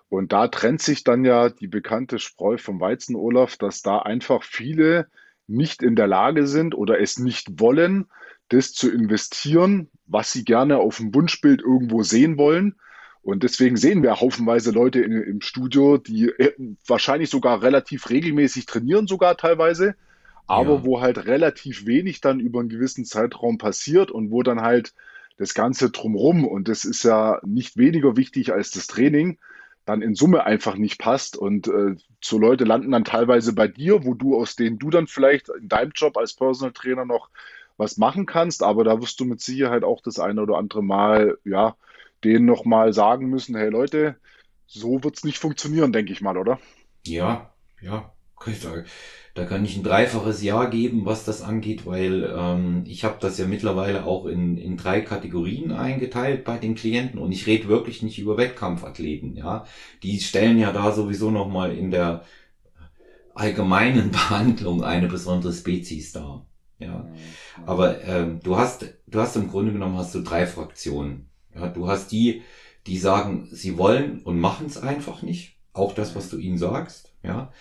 Und da trennt sich dann ja die bekannte Spreu vom Weizen, Olaf, dass da einfach viele nicht in der Lage sind oder es nicht wollen, das zu investieren, was sie gerne auf dem Wunschbild irgendwo sehen wollen und deswegen sehen wir haufenweise Leute in, im Studio, die äh, wahrscheinlich sogar relativ regelmäßig trainieren, sogar teilweise, aber ja. wo halt relativ wenig dann über einen gewissen Zeitraum passiert und wo dann halt das Ganze drumrum, und das ist ja nicht weniger wichtig als das Training, dann in Summe einfach nicht passt. Und äh, so Leute landen dann teilweise bei dir, wo du aus denen du dann vielleicht in deinem Job als Personal Trainer noch was machen kannst, aber da wirst du mit Sicherheit auch das eine oder andere Mal, ja, denen nochmal sagen müssen, hey Leute, so wird's nicht funktionieren, denke ich mal, oder? Ja, ja. Da kann ich ein dreifaches Ja geben, was das angeht, weil ähm, ich habe das ja mittlerweile auch in, in drei Kategorien eingeteilt bei den Klienten und ich rede wirklich nicht über Wettkampfathleten, ja. Die stellen ja da sowieso nochmal in der allgemeinen Behandlung eine besondere Spezies dar. Ja. Aber ähm, du hast, du hast im Grunde genommen hast du drei Fraktionen. Ja, du hast die, die sagen, sie wollen und machen es einfach nicht. Auch das, was du ihnen sagst. Ja.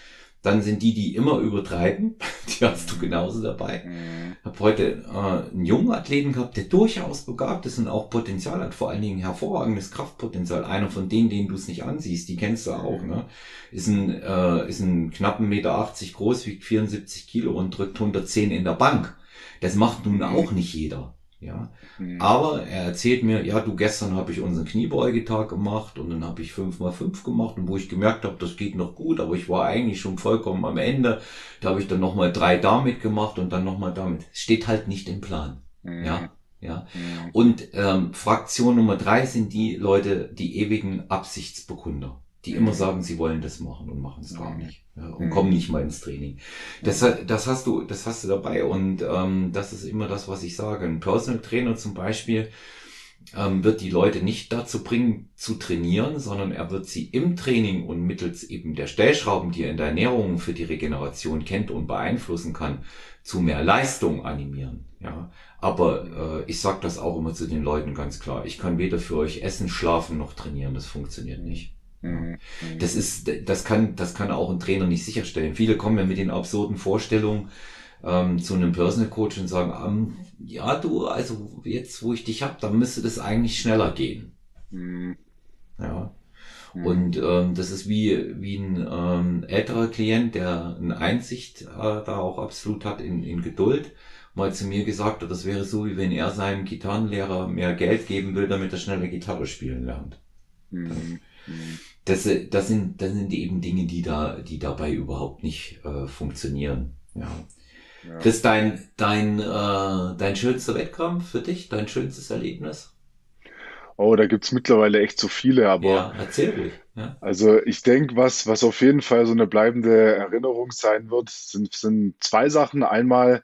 Dann sind die, die immer übertreiben. Die hast du genauso dabei. Mhm. Ich habe heute äh, einen jungen Athleten gehabt, der durchaus begabt ist und auch Potenzial hat, vor allen Dingen hervorragendes Kraftpotenzial. Einer von denen, denen du es nicht ansiehst, die kennst du auch. Ne? Ist ein, äh, ist ein knappen Meter 80 groß, wiegt 74 Kilo und drückt 110 in der Bank. Das macht nun auch nicht jeder. Ja. Mhm. Aber er erzählt mir, ja, du, gestern habe ich unseren Kniebeugetag gemacht und dann habe ich fünf mal fünf gemacht und wo ich gemerkt habe, das geht noch gut, aber ich war eigentlich schon vollkommen am Ende. Da habe ich dann nochmal drei damit gemacht und dann nochmal damit. Steht halt nicht im Plan. Mhm. Ja. Ja. Mhm. Und ähm, Fraktion Nummer drei sind die Leute, die ewigen Absichtsbekunder die immer sagen, sie wollen das machen und machen es gar nicht ja, und mhm. kommen nicht mal ins Training. Das, das hast du, das hast du dabei und ähm, das ist immer das, was ich sage. Ein Personal Trainer zum Beispiel ähm, wird die Leute nicht dazu bringen, zu trainieren, sondern er wird sie im Training und mittels eben der Stellschrauben, die er in der Ernährung für die Regeneration kennt und beeinflussen kann, zu mehr Leistung animieren. Ja, aber äh, ich sage das auch immer zu den Leuten ganz klar. Ich kann weder für euch essen, schlafen noch trainieren. Das funktioniert nicht. Mhm. Das ist, das kann, das kann auch ein Trainer nicht sicherstellen. Viele kommen ja mit den absurden Vorstellungen ähm, zu einem Personal Coach und sagen, ähm, ja du, also jetzt, wo ich dich hab, dann müsste das eigentlich schneller gehen. Mhm. Ja. Mhm. Und ähm, das ist wie, wie ein ähm, älterer Klient, der eine Einsicht äh, da auch absolut hat in, in Geduld, mal zu mir gesagt hat, das wäre so, wie wenn er seinem Gitarrenlehrer mehr Geld geben will, damit er schneller Gitarre spielen lernt. Mhm. Das, das, sind, das sind eben Dinge, die da, die dabei überhaupt nicht äh, funktionieren. Ja. ja. Chris, dein, dein, äh, dein schönster Wettkampf für dich, dein schönstes Erlebnis? Oh, da gibt's mittlerweile echt so viele, aber Ja, erzähl ruhig. Ja. also ich denke, was, was auf jeden Fall so eine bleibende Erinnerung sein wird, sind, sind zwei Sachen. Einmal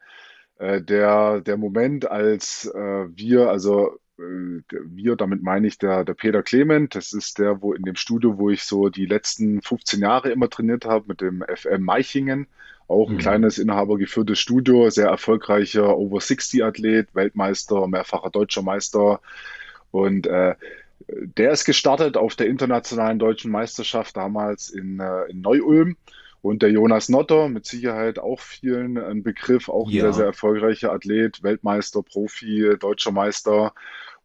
äh, der, der Moment, als äh, wir, also äh, wir, damit meine ich der, der Peter Clement, das ist der, wo in dem Studio, wo ich so die letzten 15 Jahre immer trainiert habe, mit dem FM Meichingen, auch ein Mhm. kleines inhabergeführtes Studio, sehr erfolgreicher Over-60-Athlet, Weltmeister, mehrfacher deutscher Meister, und äh, der ist gestartet auf der internationalen deutschen Meisterschaft damals in, äh, in Neu-Ulm. Und der Jonas Notter, mit Sicherheit auch vielen ein Begriff, auch ein sehr, sehr erfolgreicher Athlet, Weltmeister, Profi, deutscher Meister.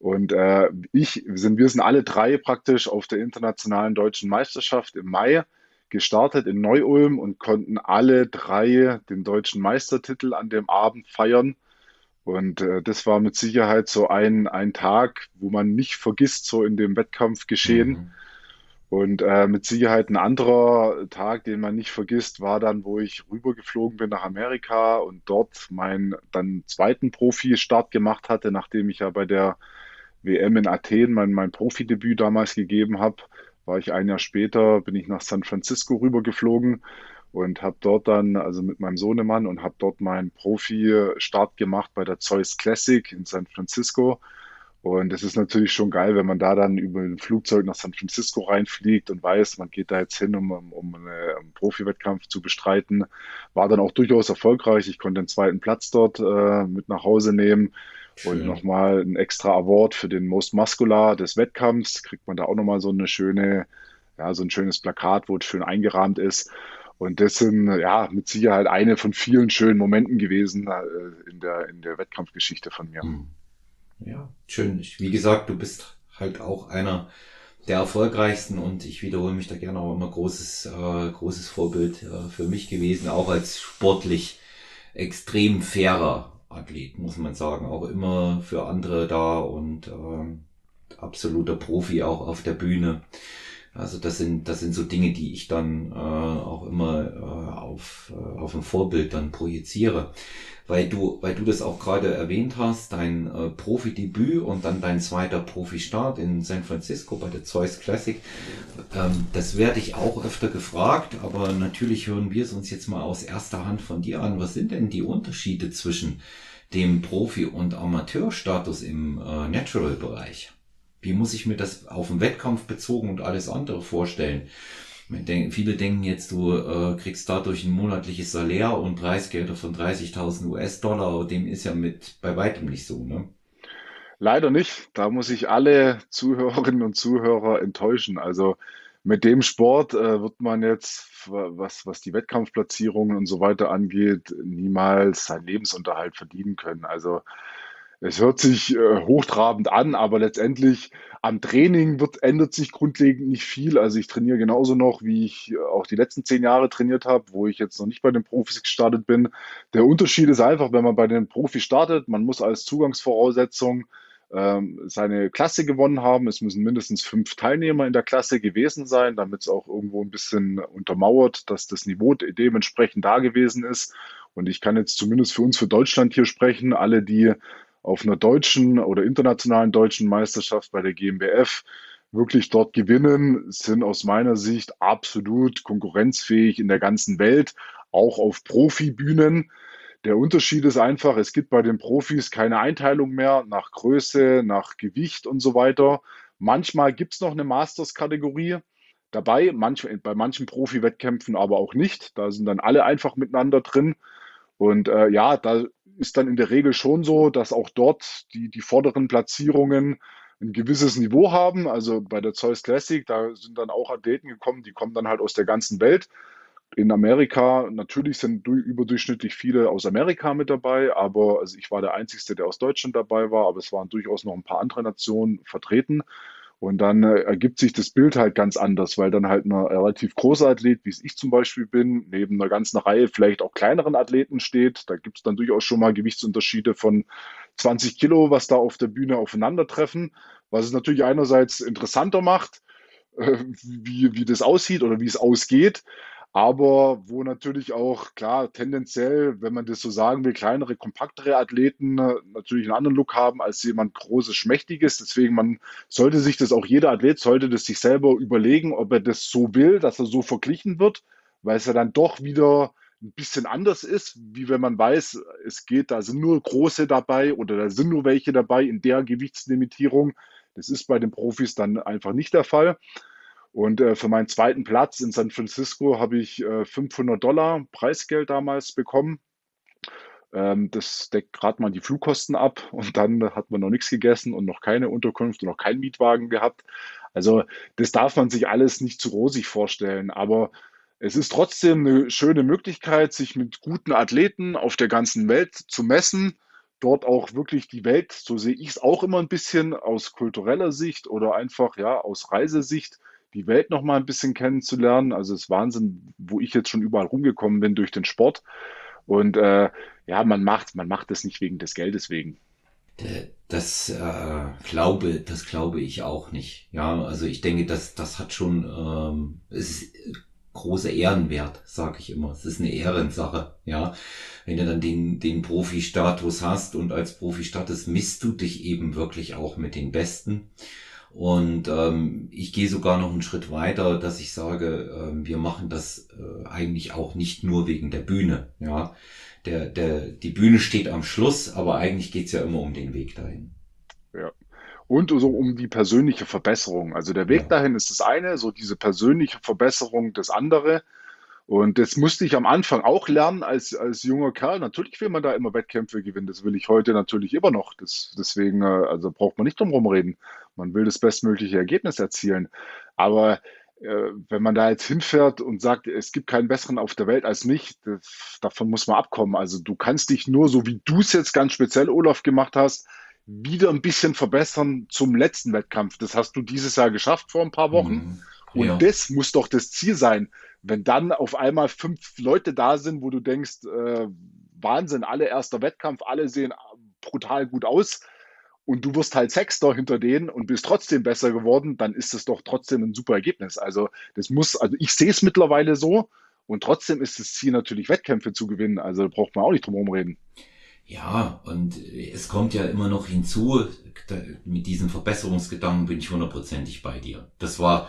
Und äh, ich, sind, wir sind alle drei praktisch auf der internationalen deutschen Meisterschaft im Mai gestartet in Neu-Ulm und konnten alle drei den deutschen Meistertitel an dem Abend feiern. Und äh, das war mit Sicherheit so ein, ein Tag, wo man nicht vergisst, so in dem Wettkampf geschehen. Mhm. Und äh, mit Sicherheit ein anderer Tag, den man nicht vergisst, war dann, wo ich rübergeflogen bin nach Amerika und dort meinen dann zweiten Profi-Start gemacht hatte, nachdem ich ja bei der WM in Athen mein, mein Profidebüt damals gegeben habe, war ich ein Jahr später, bin ich nach San Francisco rübergeflogen und habe dort dann, also mit meinem Sohnemann und habe dort meinen Profi-Start gemacht bei der Zeus Classic in San Francisco. Und es ist natürlich schon geil, wenn man da dann über ein Flugzeug nach San Francisco reinfliegt und weiß, man geht da jetzt hin, um, um eine, einen Profi-Wettkampf zu bestreiten. War dann auch durchaus erfolgreich. Ich konnte den zweiten Platz dort äh, mit nach Hause nehmen. Schön. Und nochmal ein extra Award für den Most Muscular des Wettkampfs. Kriegt man da auch nochmal so eine schöne, ja, so ein schönes Plakat, wo es schön eingerahmt ist. Und das sind ja mit Sicherheit eine von vielen schönen Momenten gewesen äh, in der, in der Wettkampfgeschichte von mir. Hm. Ja, schön. Wie gesagt, du bist halt auch einer der erfolgreichsten und ich wiederhole mich da gerne auch immer großes, äh, großes Vorbild äh, für mich gewesen, auch als sportlich extrem fairer Athlet, muss man sagen. Auch immer für andere da und äh, absoluter Profi auch auf der Bühne. Also das sind, das sind so Dinge, die ich dann äh, auch immer äh, auf, äh, auf ein Vorbild dann projiziere. Weil du, weil du das auch gerade erwähnt hast, dein äh, Profi-Debüt und dann dein zweiter Profi-Start in San Francisco bei der Zeus Classic, ähm, das werde ich auch öfter gefragt, aber natürlich hören wir es uns jetzt mal aus erster Hand von dir an. Was sind denn die Unterschiede zwischen dem Profi- und Amateurstatus im äh, Natural-Bereich? Wie muss ich mir das auf den Wettkampf bezogen und alles andere vorstellen? Viele denken jetzt, du äh, kriegst dadurch ein monatliches Salär und Preisgelder von 30.000 US-Dollar. Dem ist ja mit bei weitem nicht so, ne? Leider nicht. Da muss ich alle Zuhörerinnen und Zuhörer enttäuschen. Also mit dem Sport äh, wird man jetzt, was, was die Wettkampfplatzierungen und so weiter angeht, niemals seinen Lebensunterhalt verdienen können. Also es hört sich äh, hochtrabend an, aber letztendlich am Training wird, ändert sich grundlegend nicht viel. Also ich trainiere genauso noch, wie ich äh, auch die letzten zehn Jahre trainiert habe, wo ich jetzt noch nicht bei den Profis gestartet bin. Der Unterschied ist einfach, wenn man bei den Profis startet, man muss als Zugangsvoraussetzung ähm, seine Klasse gewonnen haben. Es müssen mindestens fünf Teilnehmer in der Klasse gewesen sein, damit es auch irgendwo ein bisschen untermauert, dass das Niveau dementsprechend da gewesen ist. Und ich kann jetzt zumindest für uns, für Deutschland hier sprechen. Alle, die auf einer deutschen oder internationalen deutschen Meisterschaft bei der GmbF wirklich dort gewinnen, sind aus meiner Sicht absolut konkurrenzfähig in der ganzen Welt, auch auf Profibühnen. Der Unterschied ist einfach, es gibt bei den Profis keine Einteilung mehr nach Größe, nach Gewicht und so weiter. Manchmal gibt es noch eine Masters-Kategorie dabei, manch, bei manchen Profi-Wettkämpfen aber auch nicht. Da sind dann alle einfach miteinander drin. Und äh, ja, da ist dann in der Regel schon so, dass auch dort die, die vorderen Platzierungen ein gewisses Niveau haben. Also bei der Zeus Classic, da sind dann auch Athleten gekommen, die kommen dann halt aus der ganzen Welt. In Amerika natürlich sind überdurchschnittlich viele aus Amerika mit dabei, aber also ich war der Einzige, der aus Deutschland dabei war, aber es waren durchaus noch ein paar andere Nationen vertreten. Und dann äh, ergibt sich das Bild halt ganz anders, weil dann halt ein relativ großer Athlet, wie es ich zum Beispiel bin, neben einer ganzen Reihe vielleicht auch kleineren Athleten steht. Da gibt es dann durchaus schon mal Gewichtsunterschiede von 20 Kilo, was da auf der Bühne aufeinandertreffen, was es natürlich einerseits interessanter macht, äh, wie, wie das aussieht oder wie es ausgeht aber wo natürlich auch, klar, tendenziell, wenn man das so sagen will, kleinere, kompaktere Athleten äh, natürlich einen anderen Look haben als jemand großes, schmächtiges. Deswegen, man sollte sich das auch, jeder Athlet sollte das sich selber überlegen, ob er das so will, dass er so verglichen wird, weil es ja dann doch wieder ein bisschen anders ist, wie wenn man weiß, es geht, da sind nur große dabei oder da sind nur welche dabei in der Gewichtslimitierung. Das ist bei den Profis dann einfach nicht der Fall. Und äh, für meinen zweiten Platz in San Francisco habe ich äh, 500 Dollar Preisgeld damals bekommen. Ähm, das deckt gerade mal die Flugkosten ab und dann hat man noch nichts gegessen und noch keine Unterkunft und noch keinen Mietwagen gehabt. Also das darf man sich alles nicht zu rosig vorstellen, aber es ist trotzdem eine schöne Möglichkeit, sich mit guten Athleten auf der ganzen Welt zu messen dort auch wirklich die Welt, so sehe ich es auch immer ein bisschen aus kultureller Sicht oder einfach ja aus Reisesicht die Welt noch mal ein bisschen kennenzulernen. Also es ist Wahnsinn, wo ich jetzt schon überall rumgekommen bin durch den Sport. Und äh, ja, man macht, man macht das nicht wegen des Geldes wegen. Das äh, glaube, das glaube ich auch nicht. Ja, also ich denke, das, das hat schon, ähm, es ist großer Ehrenwert, sage ich immer. Es ist eine Ehrensache, ja. Wenn du dann den, den Profi-Status hast und als Profi-Status misst du dich eben wirklich auch mit den Besten. Und ähm, ich gehe sogar noch einen Schritt weiter, dass ich sage, äh, wir machen das äh, eigentlich auch nicht nur wegen der Bühne. Ja, der, der, die Bühne steht am Schluss, aber eigentlich geht's ja immer um den Weg dahin. Ja. Und so um die persönliche Verbesserung. Also der Weg ja. dahin ist das eine, so diese persönliche Verbesserung das andere. Und das musste ich am Anfang auch lernen als, als junger Kerl. Natürlich will man da immer Wettkämpfe gewinnen. Das will ich heute natürlich immer noch. Das, deswegen, äh, also braucht man nicht drum herum reden. Man will das bestmögliche Ergebnis erzielen. Aber äh, wenn man da jetzt hinfährt und sagt, es gibt keinen besseren auf der Welt als mich, das, davon muss man abkommen. Also du kannst dich nur, so wie du es jetzt ganz speziell, Olaf, gemacht hast, wieder ein bisschen verbessern zum letzten Wettkampf. Das hast du dieses Jahr geschafft vor ein paar Wochen. Mhm. Und ja. das muss doch das Ziel sein. Wenn dann auf einmal fünf Leute da sind, wo du denkst, äh, Wahnsinn, alle erster Wettkampf, alle sehen brutal gut aus und du wirst halt Sechster hinter denen und bist trotzdem besser geworden, dann ist es doch trotzdem ein super Ergebnis. Also das muss, also ich sehe es mittlerweile so und trotzdem ist das Ziel natürlich Wettkämpfe zu gewinnen. Also da braucht man auch nicht drum herum reden. Ja, und es kommt ja immer noch hinzu, mit diesem Verbesserungsgedanken bin ich hundertprozentig bei dir. Das war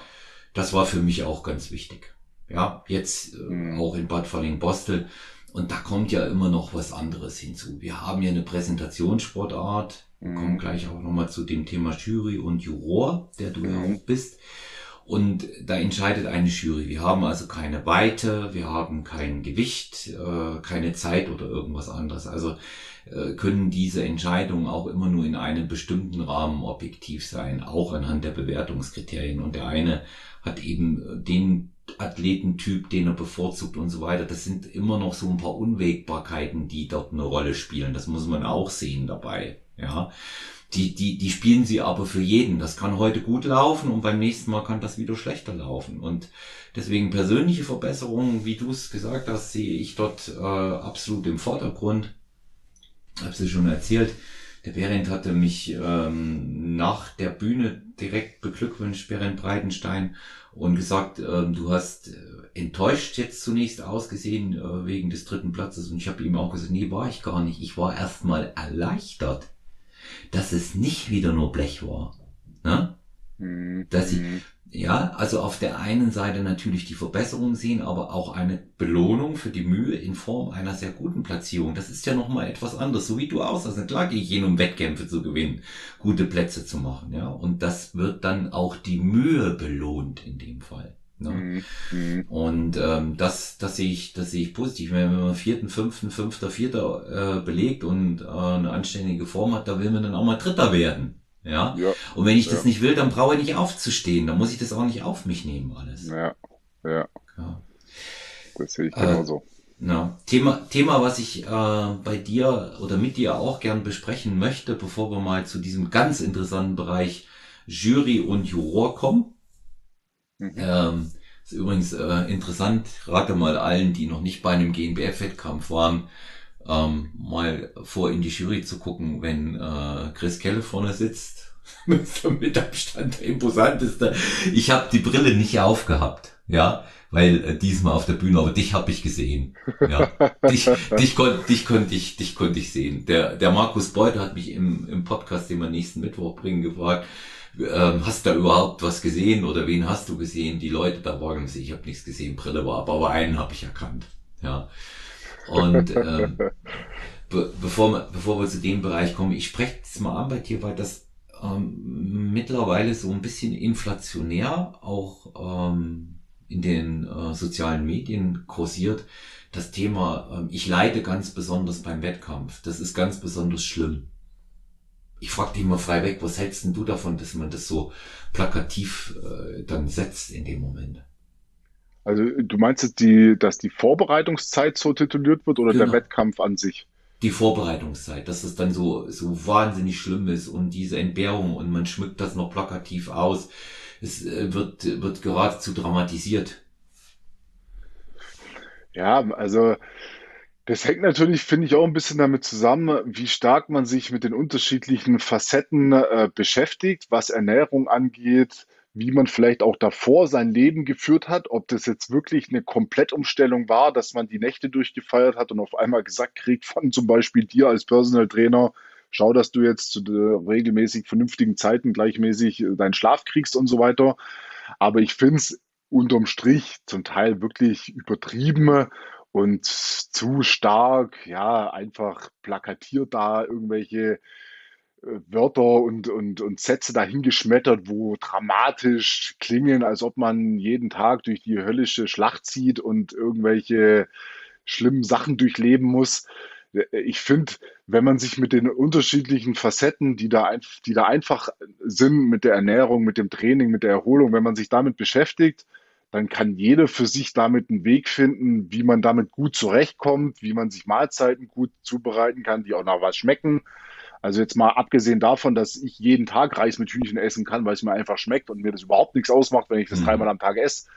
das war für mich auch ganz wichtig. Ja, jetzt äh, mhm. auch in Bad Falling-Bostel. Und da kommt ja immer noch was anderes hinzu. Wir haben ja eine Präsentationssportart. Wir mhm. kommen gleich auch nochmal zu dem Thema Jury und Juror, der du ja mhm. auch bist. Und da entscheidet eine Jury. Wir haben also keine Weite, wir haben kein Gewicht, äh, keine Zeit oder irgendwas anderes. Also können diese Entscheidungen auch immer nur in einem bestimmten Rahmen objektiv sein, auch anhand der Bewertungskriterien. Und der eine hat eben äh, den Athletentyp, den er bevorzugt und so weiter. Das sind immer noch so ein paar Unwägbarkeiten, die dort eine Rolle spielen. Das muss man auch sehen dabei. Ja, die, die, die spielen sie aber für jeden. Das kann heute gut laufen und beim nächsten Mal kann das wieder schlechter laufen. Und deswegen persönliche Verbesserungen, wie du es gesagt hast, sehe ich dort äh, absolut im Vordergrund. Hab's dir schon erzählt. Der Berend hatte mich ähm, nach der Bühne direkt beglückwünscht, Berend Breitenstein, und gesagt, ähm, du hast äh, enttäuscht jetzt zunächst ausgesehen äh, wegen des dritten Platzes. Und ich habe ihm auch gesagt, nee, war ich gar nicht. Ich war erstmal erleichtert, dass es nicht wieder nur Blech war. Ne? Mhm. Dass ich, mhm. Ja, also auf der einen Seite natürlich die Verbesserung sehen, aber auch eine Belohnung für die Mühe in Form einer sehr guten Platzierung. Das ist ja nochmal etwas anderes, so wie du aussahst. Klar gehe ich hin, um Wettkämpfe zu gewinnen, gute Plätze zu machen, ja. Und das wird dann auch die Mühe belohnt in dem Fall. Ne? Mhm. Und ähm, das, das sehe ich, das sehe ich positiv. Wenn man vierten, fünften, fünfter, vierter äh, belegt und äh, eine anständige Form hat, da will man dann auch mal Dritter werden. Ja. ja. Und wenn ich das nicht will, dann brauche ich nicht aufzustehen. Dann muss ich das auch nicht auf mich nehmen, alles. Ja. Ja. ja. Das sehe ich genauso. Äh, ja. Thema, Thema, was ich äh, bei dir oder mit dir auch gern besprechen möchte, bevor wir mal zu diesem ganz interessanten Bereich Jury und Juror kommen. Mhm. Ähm, ist übrigens äh, interessant, rate mal allen, die noch nicht bei einem GNBF-Wettkampf waren, ähm, mal vor in die Jury zu gucken, wenn äh, Chris Kelle vorne sitzt. mit Abstand der imposanteste. Ich habe die Brille nicht aufgehabt, ja, weil äh, diesmal auf der Bühne, aber dich habe ich gesehen. Ja, dich, dich, kon, dich konnte ich, dich konnte ich sehen. Der, der Markus Beuter hat mich im, im Podcast, den wir nächsten Mittwoch bringen, gefragt, ähm, hast du da überhaupt was gesehen oder wen hast du gesehen? Die Leute da waren, ich habe nichts gesehen, Brille war ab, aber einen habe ich erkannt. Ja. Und ähm, be bevor, bevor wir zu dem Bereich kommen, ich spreche es mal an bei dir, weil das ähm, mittlerweile so ein bisschen inflationär auch ähm, in den äh, sozialen Medien kursiert. Das Thema, ähm, ich leide ganz besonders beim Wettkampf. Das ist ganz besonders schlimm ich frage dich mal frei weg, was hältst denn du davon, dass man das so plakativ äh, dann setzt in dem Moment? Also du meinst jetzt, die, dass die Vorbereitungszeit so tituliert wird oder genau. der Wettkampf an sich? Die Vorbereitungszeit, dass es dann so, so wahnsinnig schlimm ist und diese Entbehrung und man schmückt das noch plakativ aus. Es äh, wird, wird geradezu dramatisiert. Ja, also das hängt natürlich, finde ich, auch ein bisschen damit zusammen, wie stark man sich mit den unterschiedlichen Facetten äh, beschäftigt, was Ernährung angeht, wie man vielleicht auch davor sein Leben geführt hat, ob das jetzt wirklich eine Komplettumstellung war, dass man die Nächte durchgefeiert hat und auf einmal gesagt kriegt von zum Beispiel dir als Personal Trainer, schau, dass du jetzt zu regelmäßig vernünftigen Zeiten gleichmäßig äh, deinen Schlaf kriegst und so weiter. Aber ich finde es unterm Strich zum Teil wirklich übertrieben und zu stark, ja, einfach plakatiert da irgendwelche Wörter und, und, und Sätze dahingeschmettert, wo dramatisch klingen, als ob man jeden Tag durch die höllische Schlacht zieht und irgendwelche schlimmen Sachen durchleben muss. Ich finde, wenn man sich mit den unterschiedlichen Facetten, die da, die da einfach sind, mit der Ernährung, mit dem Training, mit der Erholung, wenn man sich damit beschäftigt, dann kann jeder für sich damit einen Weg finden, wie man damit gut zurechtkommt, wie man sich Mahlzeiten gut zubereiten kann, die auch nach was schmecken. Also jetzt mal abgesehen davon, dass ich jeden Tag Reis mit Hühnchen essen kann, weil es mir einfach schmeckt und mir das überhaupt nichts ausmacht, wenn ich das mhm. dreimal am Tag esse.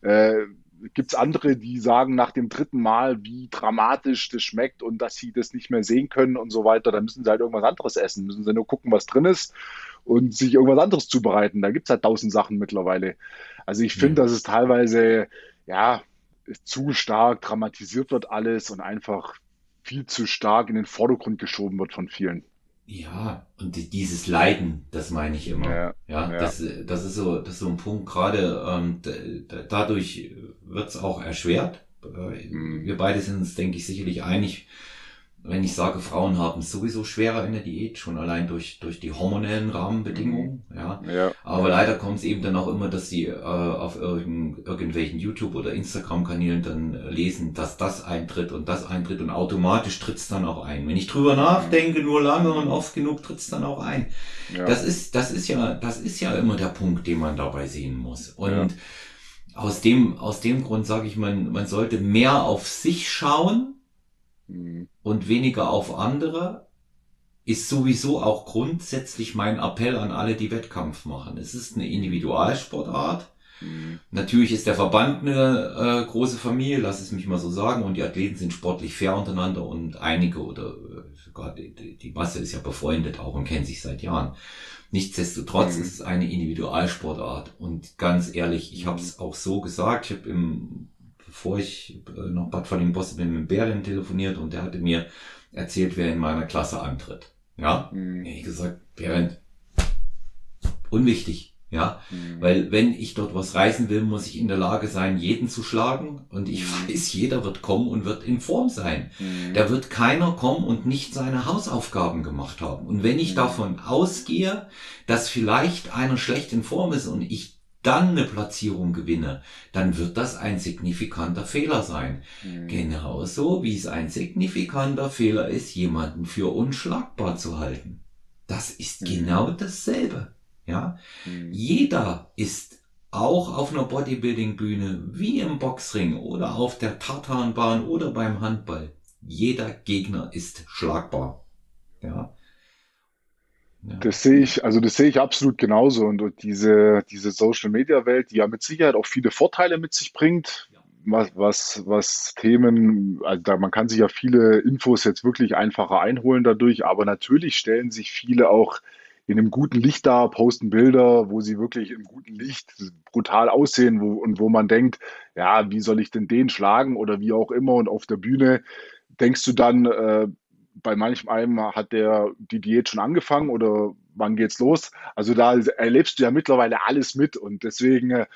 Äh, Gibt es andere, die sagen nach dem dritten Mal, wie dramatisch das schmeckt und dass sie das nicht mehr sehen können und so weiter. Dann müssen sie halt irgendwas anderes essen. Müssen sie nur gucken, was drin ist und sich irgendwas anderes zubereiten. Da gibt es halt tausend Sachen mittlerweile. Also ich finde, mhm. dass es teilweise ja zu stark dramatisiert wird alles und einfach viel zu stark in den Vordergrund geschoben wird von vielen. Ja, und dieses Leiden, das meine ich immer. Ja, ja, ja. Das, das ist so, das ist so ein Punkt. Gerade ähm, dadurch wird es auch erschwert. Äh, mhm. Wir beide sind uns, denke ich, sicherlich einig, wenn ich sage, Frauen haben es sowieso schwerer in der Diät, schon allein durch, durch die hormonellen Rahmenbedingungen, mhm. ja. ja. Aber leider kommt es eben dann auch immer, dass sie äh, auf irgend, irgendwelchen YouTube- oder Instagram-Kanälen dann äh, lesen, dass das eintritt und das eintritt und automatisch tritt es dann auch ein. Wenn ich drüber nachdenke, nur lange und oft genug tritt es dann auch ein. Ja. Das ist, das ist ja, das ist ja immer der Punkt, den man dabei sehen muss. Und ja. aus dem, aus dem Grund sage ich, man, man sollte mehr auf sich schauen, Mhm. Und weniger auf andere, ist sowieso auch grundsätzlich mein Appell an alle, die Wettkampf machen. Es ist eine Individualsportart. Mhm. Natürlich ist der Verband eine äh, große Familie, lass es mich mal so sagen, und die Athleten sind sportlich fair untereinander und einige oder äh, sogar die, die Masse ist ja befreundet auch und kennt sich seit Jahren. Nichtsdestotrotz mhm. ist es eine Individualsportart und ganz ehrlich, ich habe es auch so gesagt, ich habe im bevor ich äh, noch Bad von den Bosse bin, mit Berlin telefoniert und der hatte mir erzählt, wer in meiner Klasse antritt. Ja, mhm. ich gesagt, Berend, unwichtig. Ja, mhm. weil wenn ich dort was reißen will, muss ich in der Lage sein, jeden zu schlagen. Und ich mhm. weiß, jeder wird kommen und wird in Form sein. Mhm. Da wird keiner kommen und nicht seine Hausaufgaben gemacht haben. Und wenn ich mhm. davon ausgehe, dass vielleicht einer schlecht in Form ist und ich dann eine Platzierung gewinne, dann wird das ein signifikanter Fehler sein. Mhm. Genauso wie es ein signifikanter Fehler ist, jemanden für unschlagbar zu halten. Das ist mhm. genau dasselbe. Ja, mhm. jeder ist auch auf einer Bodybuilding-Bühne, wie im Boxring oder auf der Tartanbahn oder beim Handball. Jeder Gegner ist schlagbar. Ja. Ja. Das sehe ich, also das sehe ich absolut genauso. Und diese, diese Social Media Welt, die ja mit Sicherheit auch viele Vorteile mit sich bringt, was, was, was Themen, also da, man kann sich ja viele Infos jetzt wirklich einfacher einholen dadurch, aber natürlich stellen sich viele auch in einem guten Licht da, posten Bilder, wo sie wirklich im guten Licht brutal aussehen wo, und wo man denkt, ja, wie soll ich denn den schlagen oder wie auch immer und auf der Bühne denkst du dann, äh, bei manchem einem hat der die Diät schon angefangen oder wann geht's los? Also da erlebst du ja mittlerweile alles mit und deswegen äh,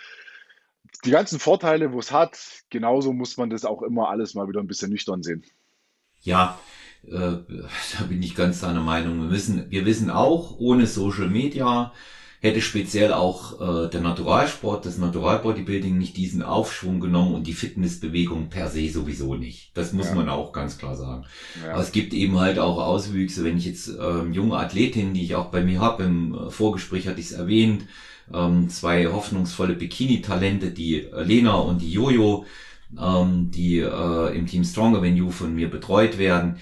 die ganzen Vorteile, wo es hat, genauso muss man das auch immer alles mal wieder ein bisschen nüchtern sehen. Ja, äh, da bin ich ganz deiner Meinung. Wir wissen, wir wissen auch, ohne Social Media hätte speziell auch äh, der Naturalsport, das Naturalbodybuilding nicht diesen Aufschwung genommen und die Fitnessbewegung per se sowieso nicht. Das muss ja. man auch ganz klar sagen. Ja. Aber es gibt eben halt auch Auswüchse, wenn ich jetzt ähm, junge Athletinnen, die ich auch bei mir habe, im äh, Vorgespräch hatte ich es erwähnt, ähm, zwei hoffnungsvolle Bikini-Talente, die äh, Lena und die Jojo, ähm, die äh, im Team Stronger Venue von mir betreut werden.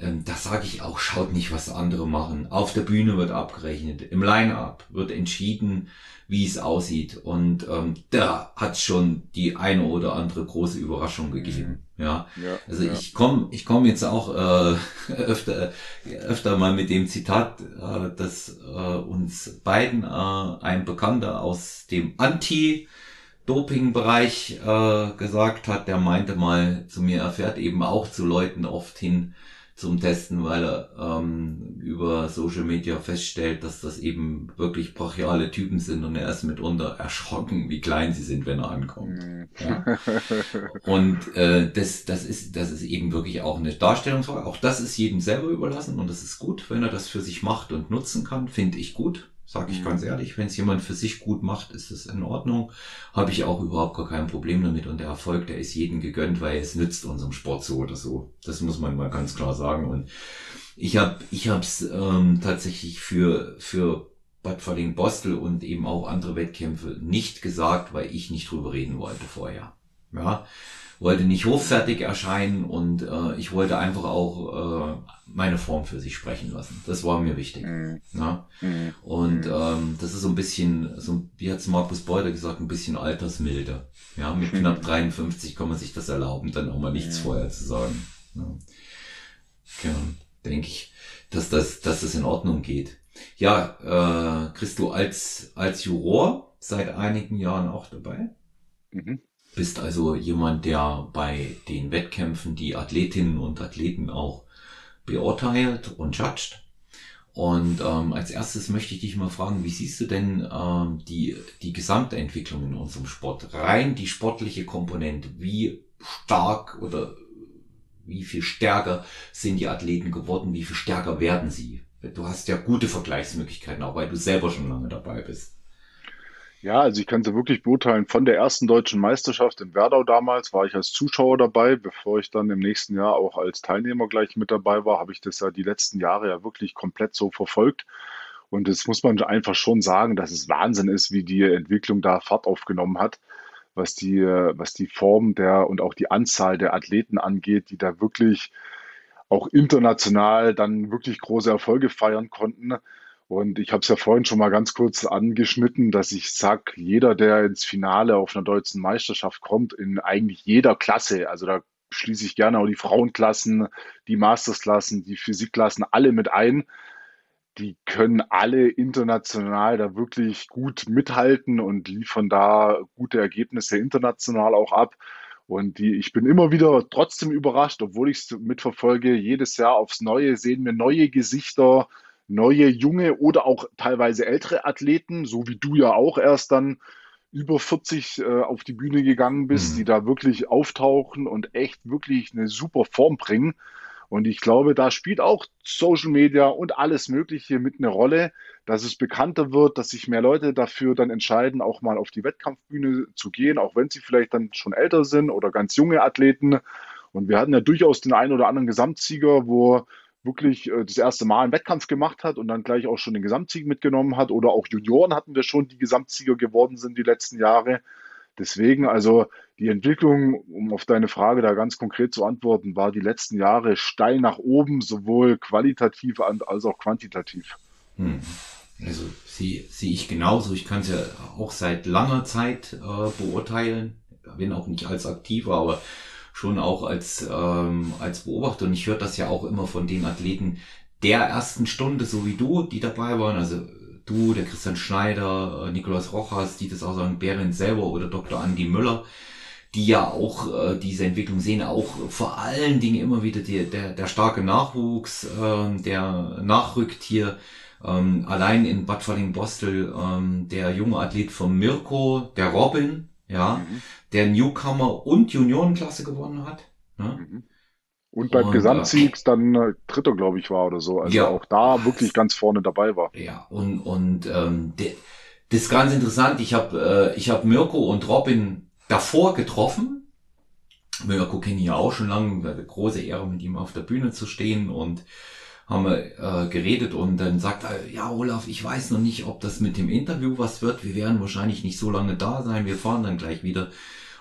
Ähm, da sage ich auch, schaut nicht, was andere machen. Auf der Bühne wird abgerechnet, im Line-up wird entschieden, wie es aussieht. Und ähm, da hat schon die eine oder andere große Überraschung gegeben. Mhm. Ja. ja, also ja. ich komme ich komm jetzt auch äh, öfter, öfter mal mit dem Zitat, äh, dass äh, uns beiden äh, ein Bekannter aus dem Anti- Doping-Bereich äh, gesagt hat, der meinte mal zu mir, er fährt eben auch zu Leuten oft hin, zum Testen, weil er ähm, über Social Media feststellt, dass das eben wirklich brachiale Typen sind und er ist mitunter erschrocken, wie klein sie sind, wenn er ankommt. Ja. Und äh, das, das, ist, das ist eben wirklich auch eine Darstellungsfrage. Auch das ist jedem selber überlassen und das ist gut, wenn er das für sich macht und nutzen kann, finde ich gut. Sag ich ganz mhm. ehrlich, wenn es jemand für sich gut macht, ist es in Ordnung. Habe ich auch überhaupt gar kein Problem damit. Und der Erfolg, der ist jedem gegönnt, weil es nützt unserem Sport so oder so. Das muss man mal ganz klar sagen. Und ich habe ich hab's ähm, tatsächlich für, für Bad Falling-Bostel und eben auch andere Wettkämpfe nicht gesagt, weil ich nicht drüber reden wollte vorher. Ja, wollte nicht hochfertig erscheinen und äh, ich wollte einfach auch äh, meine Form für sich sprechen lassen. Das war mir wichtig. Mhm. Ja? Mhm. Und mhm. ähm, das ist so ein bisschen, so, wie hat's Markus Beuter gesagt, ein bisschen altersmilde. Ja, mit mhm. knapp 53 kann man sich das erlauben, dann auch mal nichts vorher zu sagen. Ja, ja denke ich, dass das, dass das in Ordnung geht. Ja, äh, Christo, als, als Juror seit einigen Jahren auch dabei. Mhm. Bist also jemand, der bei den Wettkämpfen die Athletinnen und Athleten auch beurteilt und judged. Und ähm, als erstes möchte ich dich mal fragen, wie siehst du denn ähm, die, die Gesamtentwicklung in unserem Sport? Rein die sportliche Komponente. Wie stark oder wie viel stärker sind die Athleten geworden? Wie viel stärker werden sie? Du hast ja gute Vergleichsmöglichkeiten, auch weil du selber schon lange dabei bist. Ja, also ich kann sie wirklich beurteilen. Von der ersten deutschen Meisterschaft in Werdau damals war ich als Zuschauer dabei. Bevor ich dann im nächsten Jahr auch als Teilnehmer gleich mit dabei war, habe ich das ja die letzten Jahre ja wirklich komplett so verfolgt. Und das muss man einfach schon sagen, dass es Wahnsinn ist, wie die Entwicklung da Fahrt aufgenommen hat, was die, was die Form der und auch die Anzahl der Athleten angeht, die da wirklich auch international dann wirklich große Erfolge feiern konnten. Und ich habe es ja vorhin schon mal ganz kurz angeschnitten, dass ich sag, jeder, der ins Finale auf einer deutschen Meisterschaft kommt, in eigentlich jeder Klasse, also da schließe ich gerne auch die Frauenklassen, die Mastersklassen, die Physikklassen, alle mit ein. Die können alle international da wirklich gut mithalten und liefern da gute Ergebnisse international auch ab. Und die, ich bin immer wieder trotzdem überrascht, obwohl ich es mitverfolge. Jedes Jahr aufs Neue sehen wir neue Gesichter, neue, junge oder auch teilweise ältere Athleten, so wie du ja auch erst dann über 40 äh, auf die Bühne gegangen bist, mhm. die da wirklich auftauchen und echt wirklich eine super Form bringen. Und ich glaube, da spielt auch Social Media und alles Mögliche mit eine Rolle, dass es bekannter wird, dass sich mehr Leute dafür dann entscheiden, auch mal auf die Wettkampfbühne zu gehen, auch wenn sie vielleicht dann schon älter sind oder ganz junge Athleten. Und wir hatten ja durchaus den einen oder anderen Gesamtsieger, wo wirklich äh, das erste Mal einen Wettkampf gemacht hat und dann gleich auch schon den Gesamtsieg mitgenommen hat. Oder auch Junioren hatten wir schon, die Gesamtsieger geworden sind die letzten Jahre. Deswegen, also die Entwicklung, um auf deine Frage da ganz konkret zu antworten, war die letzten Jahre steil nach oben, sowohl qualitativ als auch quantitativ. Hm. Also sehe sehe ich genauso. Ich kann es ja auch seit langer Zeit äh, beurteilen. Bin auch nicht als Aktiver, aber schon auch als, ähm, als Beobachter. Und ich höre das ja auch immer von den Athleten der ersten Stunde, so wie du, die dabei waren. Also du, der Christian Schneider, äh, Nikolaus Rochas, die das auch sagen, Behrendt selber oder Dr. Andi Müller, die ja auch äh, diese Entwicklung sehen, auch vor allen Dingen immer wieder die, der, der starke Nachwuchs, äh, der nachrückt hier. Ähm, allein in Bad Falling-Bostel ähm, der junge Athlet von Mirko, der Robin, ja, mhm. Der Newcomer und Juniorenklasse gewonnen hat. Ne? Mhm. Und beim und, Gesamtsieg äh, dann äh, Dritter, glaube ich, war oder so. Also ja, auch da wirklich ganz vorne dabei war. Ja, und, und ähm, de, das ist ganz interessant. Ich habe äh, ich hab Mirko und Robin davor getroffen. Mirko kenne ich ja auch schon lange. Große Ehre, mit ihm auf der Bühne zu stehen und haben wir äh, geredet und dann sagt er, ja Olaf, ich weiß noch nicht, ob das mit dem Interview was wird. Wir werden wahrscheinlich nicht so lange da sein. Wir fahren dann gleich wieder.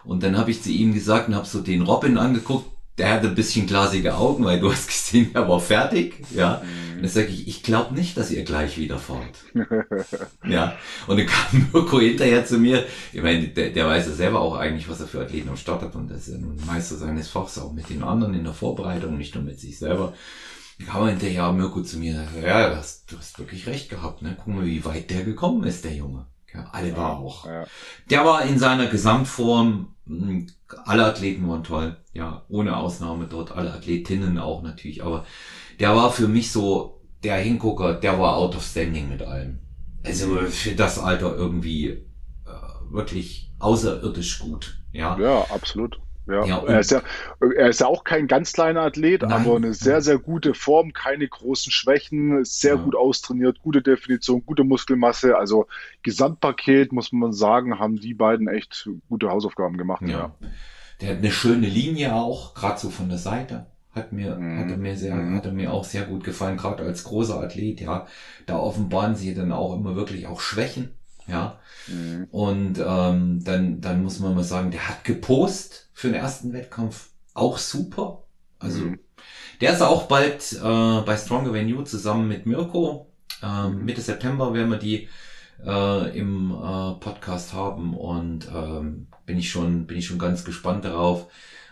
Und dann habe ich zu ihm gesagt und habe so den Robin angeguckt. Der hatte ein bisschen glasige Augen, weil du hast gesehen, er war fertig. Ja. Und dann sage ich, ich glaube nicht, dass ihr gleich wieder fahrt. ja. Und dann kam Mirko hinterher zu mir. Ich meine, der, der weiß ja selber auch eigentlich, was er für Athleten am Start hat. Und das ist ja nun Meister seines Fachs auch mit den anderen in der Vorbereitung, nicht nur mit sich selber kam hinterher Mirko zu mir, ja, du hast, du hast wirklich recht gehabt, ne? Guck mal, wie weit der gekommen ist, der Junge. Ja, alle ja, war auch. Ja. Der war in seiner Gesamtform, hm, alle Athleten waren toll, ja, ohne Ausnahme dort, alle Athletinnen auch natürlich, aber der war für mich so der Hingucker, der war out of standing mit allem. Also für das Alter irgendwie äh, wirklich außerirdisch gut. Ja, ja absolut. Ja, ja er, ist ja, er ist ja auch kein ganz kleiner Athlet, Nein. aber eine sehr, sehr gute Form, keine großen Schwächen, sehr ja. gut austrainiert, gute Definition, gute Muskelmasse. Also Gesamtpaket, muss man sagen, haben die beiden echt gute Hausaufgaben gemacht. Ja. ja. Der hat eine schöne Linie auch, gerade so von der Seite. Hat mir, mhm. hat er mir sehr, mhm. hat er mir auch sehr gut gefallen, gerade als großer Athlet, ja. Da offenbaren sie dann auch immer wirklich auch Schwächen, ja. Mhm. Und ähm, dann, dann muss man mal sagen, der hat gepost für den ersten Wettkampf auch super. Also mhm. der ist auch bald äh, bei Stronger Venue zusammen mit Mirko. Ähm, mhm. Mitte September werden wir die äh, im äh, Podcast haben und ähm, bin ich schon bin ich schon ganz gespannt darauf,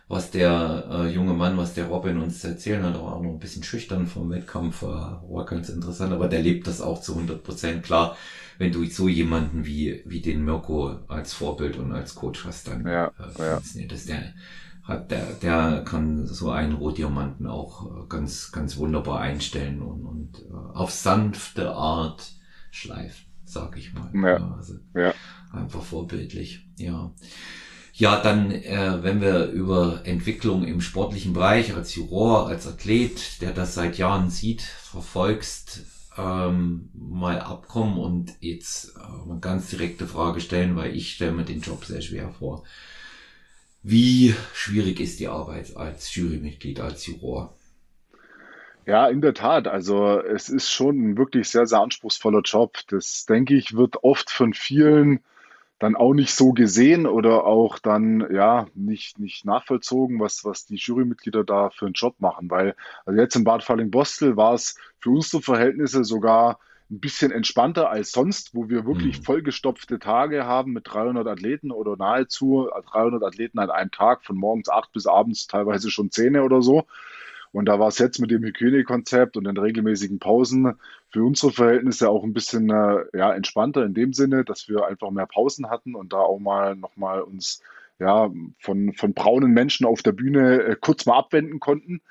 was der äh, junge Mann, was der Robin uns erzählen hat, auch noch ein bisschen schüchtern vom Wettkampf, äh, war ganz interessant, aber der lebt das auch zu 100 Prozent. Klar, wenn du so jemanden wie, wie den Mirko als Vorbild und als Coach hast, dann ja, äh, ja. das der hat der, der kann so einen Rohdiamanten auch äh, ganz, ganz wunderbar einstellen und, und äh, auf sanfte Art schleifen, sag ich mal. Ja, also ja. Einfach vorbildlich, ja. Ja, dann, äh, wenn wir über Entwicklung im sportlichen Bereich als Juror, als Athlet, der das seit Jahren sieht, verfolgst, ähm, mal abkommen und jetzt äh, eine ganz direkte Frage stellen, weil ich stelle mir den Job sehr schwer vor. Wie schwierig ist die Arbeit als Jurymitglied, als Juror? Ja, in der Tat. Also es ist schon ein wirklich sehr, sehr anspruchsvoller Job. Das, denke ich, wird oft von vielen dann auch nicht so gesehen oder auch dann ja nicht, nicht nachvollzogen, was, was die Jurymitglieder da für einen Job machen. Weil also jetzt in Bad Falling-Bostel war es für unsere Verhältnisse sogar ein bisschen entspannter als sonst, wo wir wirklich mhm. vollgestopfte Tage haben mit 300 Athleten oder nahezu 300 Athleten an einem Tag, von morgens acht bis abends teilweise schon zehn oder so. Und da war es jetzt mit dem Hygienekonzept und den regelmäßigen Pausen für unsere Verhältnisse auch ein bisschen äh, ja, entspannter in dem Sinne, dass wir einfach mehr Pausen hatten und da auch mal nochmal uns ja, von, von braunen Menschen auf der Bühne äh, kurz mal abwenden konnten.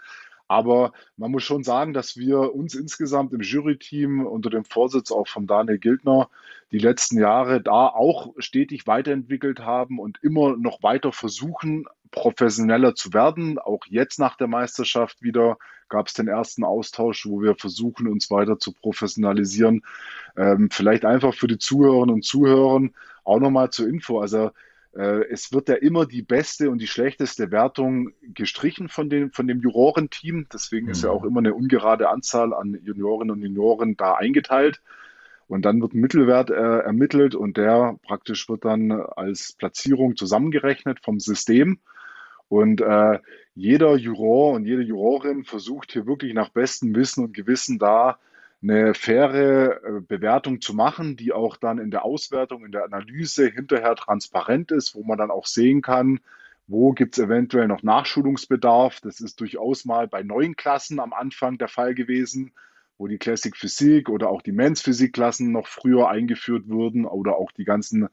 Aber man muss schon sagen, dass wir uns insgesamt im Juryteam unter dem Vorsitz auch von Daniel Gildner die letzten Jahre da auch stetig weiterentwickelt haben und immer noch weiter versuchen, professioneller zu werden. Auch jetzt nach der Meisterschaft wieder gab es den ersten Austausch, wo wir versuchen, uns weiter zu professionalisieren. Ähm, vielleicht einfach für die Zuhörerinnen und Zuhörer auch nochmal zur Info. Also es wird ja immer die beste und die schlechteste Wertung gestrichen von dem, von dem Jurorenteam. Deswegen ist ja Mhm. auch immer eine ungerade Anzahl an Juniorinnen und Junioren da eingeteilt. Und dann wird ein Mittelwert äh, ermittelt und der praktisch wird dann als Platzierung zusammengerechnet vom System. Und äh, jeder Juror und jede Jurorin versucht hier wirklich nach bestem Wissen und Gewissen da eine faire äh, Bewertung zu machen, die auch dann in der Auswertung, in der Analyse hinterher transparent ist, wo man dann auch sehen kann, wo gibt es eventuell noch Nachschulungsbedarf. Das ist durchaus mal bei neuen Klassen am Anfang der Fall gewesen, wo die Classic Physik oder auch die Men's Physik-Klassen noch früher eingeführt wurden oder auch die ganzen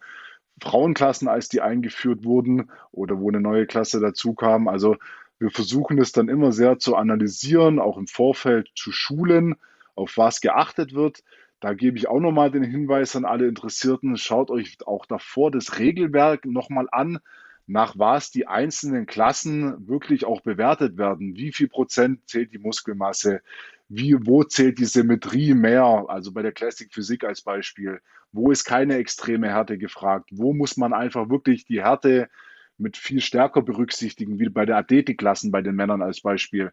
Frauenklassen, als die eingeführt wurden oder wo eine neue Klasse dazu kam. Also wir versuchen es dann immer sehr zu analysieren, auch im Vorfeld zu schulen, auf was geachtet wird. Da gebe ich auch nochmal den Hinweis an alle Interessierten, schaut euch auch davor das Regelwerk nochmal an, nach was die einzelnen Klassen wirklich auch bewertet werden. Wie viel Prozent zählt die Muskelmasse? Wie, wo zählt die Symmetrie mehr? Also bei der Classic Physik als Beispiel. Wo ist keine extreme Härte gefragt? Wo muss man einfach wirklich die Härte mit viel stärker berücksichtigen, wie bei der Athletikklassen bei den Männern als Beispiel?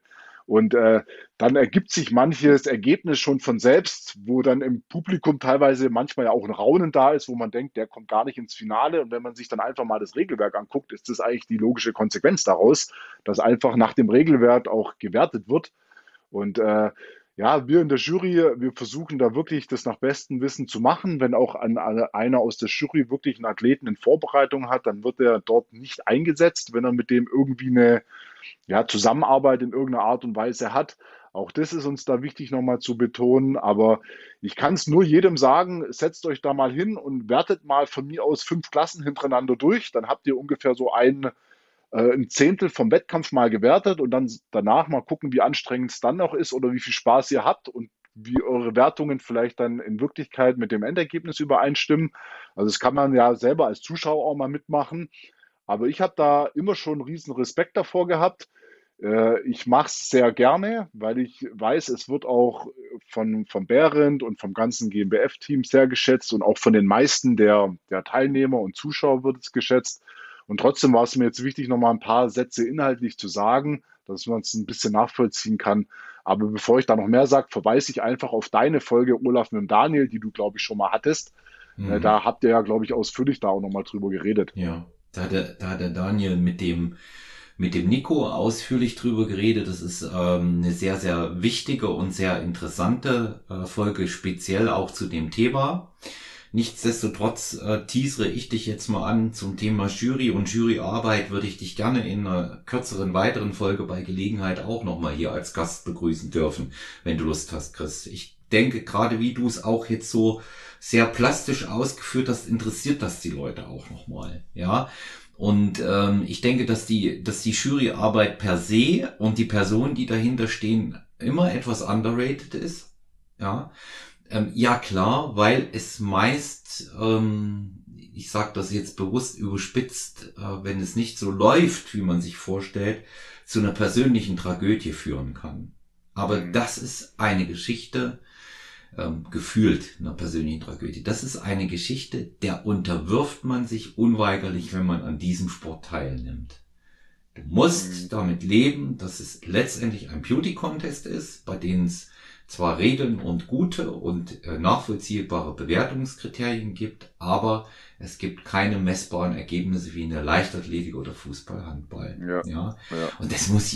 Und äh, dann ergibt sich manches Ergebnis schon von selbst, wo dann im Publikum teilweise manchmal ja auch ein Raunen da ist, wo man denkt, der kommt gar nicht ins Finale. Und wenn man sich dann einfach mal das Regelwerk anguckt, ist das eigentlich die logische Konsequenz daraus, dass einfach nach dem Regelwerk auch gewertet wird. Und äh, ja, wir in der Jury, wir versuchen da wirklich das nach bestem Wissen zu machen. Wenn auch an, einer aus der Jury wirklich einen Athleten in Vorbereitung hat, dann wird er dort nicht eingesetzt, wenn er mit dem irgendwie eine ja, Zusammenarbeit in irgendeiner Art und Weise hat. Auch das ist uns da wichtig nochmal zu betonen. Aber ich kann es nur jedem sagen, setzt euch da mal hin und wertet mal von mir aus fünf Klassen hintereinander durch. Dann habt ihr ungefähr so ein, äh, ein Zehntel vom Wettkampf mal gewertet und dann danach mal gucken, wie anstrengend es dann noch ist oder wie viel Spaß ihr habt und wie eure Wertungen vielleicht dann in Wirklichkeit mit dem Endergebnis übereinstimmen. Also das kann man ja selber als Zuschauer auch mal mitmachen. Aber ich habe da immer schon riesen Respekt davor gehabt. Äh, ich mache es sehr gerne, weil ich weiß, es wird auch von, von Behrendt und vom ganzen GmbF-Team sehr geschätzt und auch von den meisten der, der Teilnehmer und Zuschauer wird es geschätzt. Und trotzdem war es mir jetzt wichtig, nochmal ein paar Sätze inhaltlich zu sagen, dass man es ein bisschen nachvollziehen kann. Aber bevor ich da noch mehr sage, verweise ich einfach auf deine Folge, Olaf, mit Daniel, die du, glaube ich, schon mal hattest. Äh, Mhm. Da habt ihr ja, glaube ich, ausführlich da auch nochmal drüber geredet. Ja, da hat der, da hat der Daniel mit dem, mit dem Nico ausführlich drüber geredet. Das ist ähm, eine sehr, sehr wichtige und sehr interessante äh, Folge, speziell auch zu dem Thema. Nichtsdestotrotz äh, teasere ich dich jetzt mal an zum Thema Jury und Juryarbeit würde ich dich gerne in einer kürzeren weiteren Folge bei Gelegenheit auch nochmal hier als Gast begrüßen dürfen, wenn du Lust hast, Chris. Ich denke, gerade wie du es auch jetzt so sehr plastisch ausgeführt hast, interessiert das die Leute auch nochmal, ja. Und ähm, ich denke, dass die, dass die Juryarbeit per se und die Personen, die dahinter stehen, immer etwas underrated ist, ja. Ähm, ja klar, weil es meist, ähm, ich sage das jetzt bewusst überspitzt, äh, wenn es nicht so läuft, wie man sich vorstellt, zu einer persönlichen Tragödie führen kann. Aber Mhm. das ist eine Geschichte, ähm, gefühlt einer persönlichen Tragödie. Das ist eine Geschichte, der unterwirft man sich unweigerlich, wenn man an diesem Sport teilnimmt. Du musst Mhm. damit leben, dass es letztendlich ein Beauty-Contest ist, bei dem es zwar Regeln und gute und äh, nachvollziehbare Bewertungskriterien gibt, aber es gibt keine messbaren Ergebnisse wie in der Leichtathletik oder Fußball, Handball. Ja. ja. Ja. Und das muss,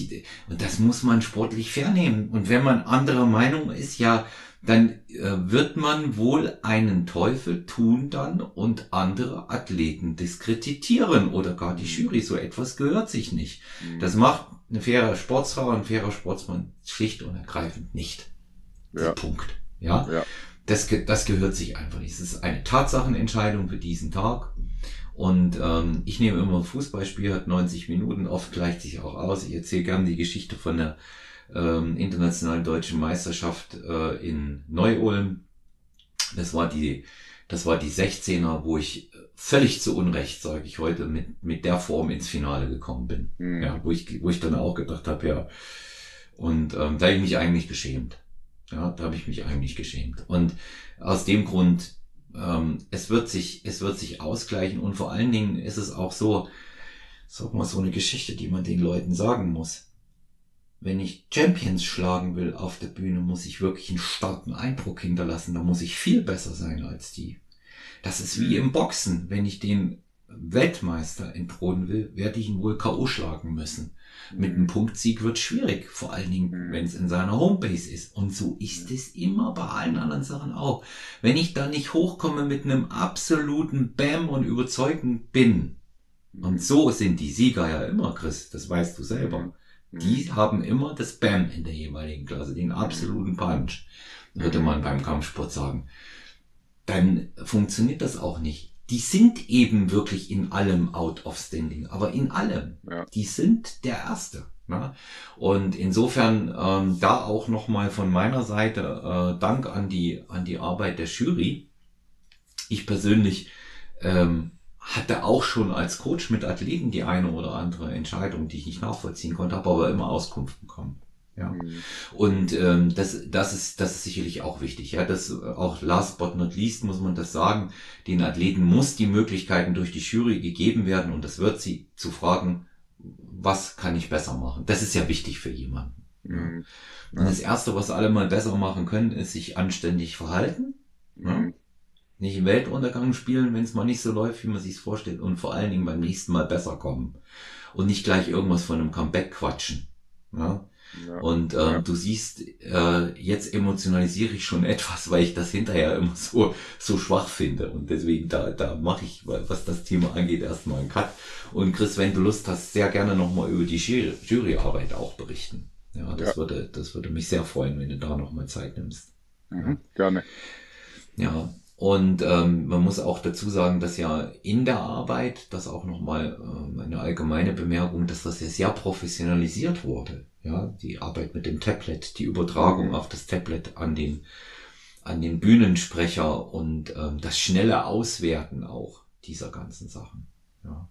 und das muss man sportlich vernehmen. Und wenn man anderer Meinung ist, ja, dann äh, wird man wohl einen Teufel tun dann und andere Athleten diskreditieren oder gar die Jury. So etwas gehört sich nicht. Das macht ein fairer Sportsfahrer, ein fairer Sportsmann schlicht und ergreifend nicht. Ja. Punkt. Ja. Ja. Das, das gehört sich einfach nicht. Es ist eine Tatsachenentscheidung für diesen Tag. Und ähm, ich nehme immer ein Fußballspiel, hat 90 Minuten, oft gleicht sich auch aus. Ich erzähle gern die Geschichte von der ähm, internationalen deutschen Meisterschaft äh, in Neu-Ulm. Das war die, das war die 16er, wo ich völlig zu Unrecht, sage ich heute, mit, mit der Form ins Finale gekommen bin. Mhm. Ja, wo ich, wo ich dann auch gedacht habe, ja. Und ähm, da habe ich mich eigentlich geschämt. Ja, da habe ich mich eigentlich geschämt. Und aus dem Grund ähm, es wird sich, es wird sich ausgleichen und vor allen Dingen ist es auch so, sag mal so eine Geschichte, die man den Leuten sagen muss. Wenn ich Champions schlagen will auf der Bühne, muss ich wirklich einen starken Eindruck hinterlassen. Da muss ich viel besser sein als die. Das ist wie im Boxen. Wenn ich den Weltmeister entthronen will, werde ich ihn wohl K.O. schlagen müssen. Mit einem Punktsieg wird schwierig, vor allen Dingen, Mhm. wenn es in seiner Homebase ist. Und so ist es immer bei allen anderen Sachen auch. Wenn ich da nicht hochkomme mit einem absoluten Bam und überzeugend bin, und so sind die Sieger ja immer, Chris, das weißt du selber. Mhm. Die haben immer das Bam in der jeweiligen Klasse, den absoluten Punch, würde man beim Kampfsport sagen. Dann funktioniert das auch nicht. Die sind eben wirklich in allem out of standing, aber in allem. Ja. Die sind der Erste. Ne? Und insofern ähm, da auch nochmal von meiner Seite äh, Dank an die, an die Arbeit der Jury. Ich persönlich ähm, hatte auch schon als Coach mit Athleten die eine oder andere Entscheidung, die ich nicht nachvollziehen konnte, habe aber immer Auskunft bekommen. Ja. Mhm. Und ähm, das, das, ist, das ist sicherlich auch wichtig. Ja, das auch last but not least muss man das sagen. Den Athleten muss die Möglichkeiten durch die Jury gegeben werden und das wird sie zu fragen, was kann ich besser machen? Das ist ja wichtig für jemanden. Mhm. Und das erste, was alle mal besser machen können, ist sich anständig verhalten. Ja? Mhm. Nicht im Weltuntergang spielen, wenn es mal nicht so läuft, wie man sich vorstellt. Und vor allen Dingen beim nächsten Mal besser kommen. Und nicht gleich irgendwas von einem Comeback quatschen. Ja? Ja. Und ähm, Ja. du siehst, äh, jetzt emotionalisiere ich schon etwas, weil ich das hinterher immer so so schwach finde. Und deswegen da da mache ich, was das Thema angeht, erstmal einen Cut. Und Chris, wenn du Lust hast, sehr gerne nochmal über die Jury- Juryarbeit auch berichten. Ja, das Ja. würde das würde mich sehr freuen, wenn du da nochmal Zeit nimmst. Mhm. Gerne. Ja, und ähm, man muss auch dazu sagen, dass ja in der Arbeit, das auch nochmal ähm, eine allgemeine Bemerkung, dass das ja sehr professionalisiert wurde. Ja, die Arbeit mit dem Tablet, die Übertragung auf das Tablet an den, an den Bühnensprecher und ähm, das schnelle Auswerten auch dieser ganzen Sachen. Ja.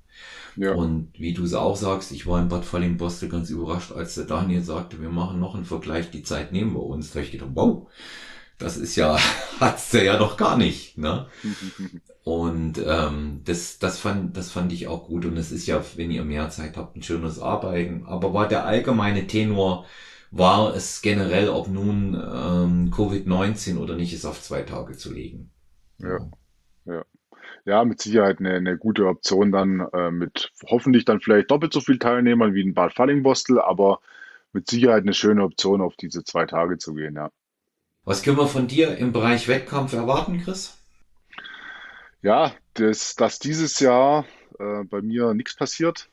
Ja. Und wie du es auch sagst, ich war in Bad Falling-Bostel ganz überrascht, als der Daniel sagte, wir machen noch einen Vergleich, die Zeit nehmen wir uns. Da ich gedacht, wow, das ist ja, hat's der ja noch gar nicht, ne? Und ähm, das, das, fand, das fand ich auch gut. Und es ist ja, wenn ihr mehr Zeit habt, ein schönes Arbeiten. Aber war der allgemeine Tenor, war es generell, ob nun ähm, Covid-19 oder nicht, ist auf zwei Tage zu legen. Ja. Ja, mit Sicherheit eine, eine gute Option dann äh, mit hoffentlich dann vielleicht doppelt so viel Teilnehmern wie in Bad Fallingbostel, aber mit Sicherheit eine schöne Option, auf diese zwei Tage zu gehen, ja. Was können wir von dir im Bereich Wettkampf erwarten, Chris? Ja, das, dass dieses Jahr äh, bei mir nichts passiert,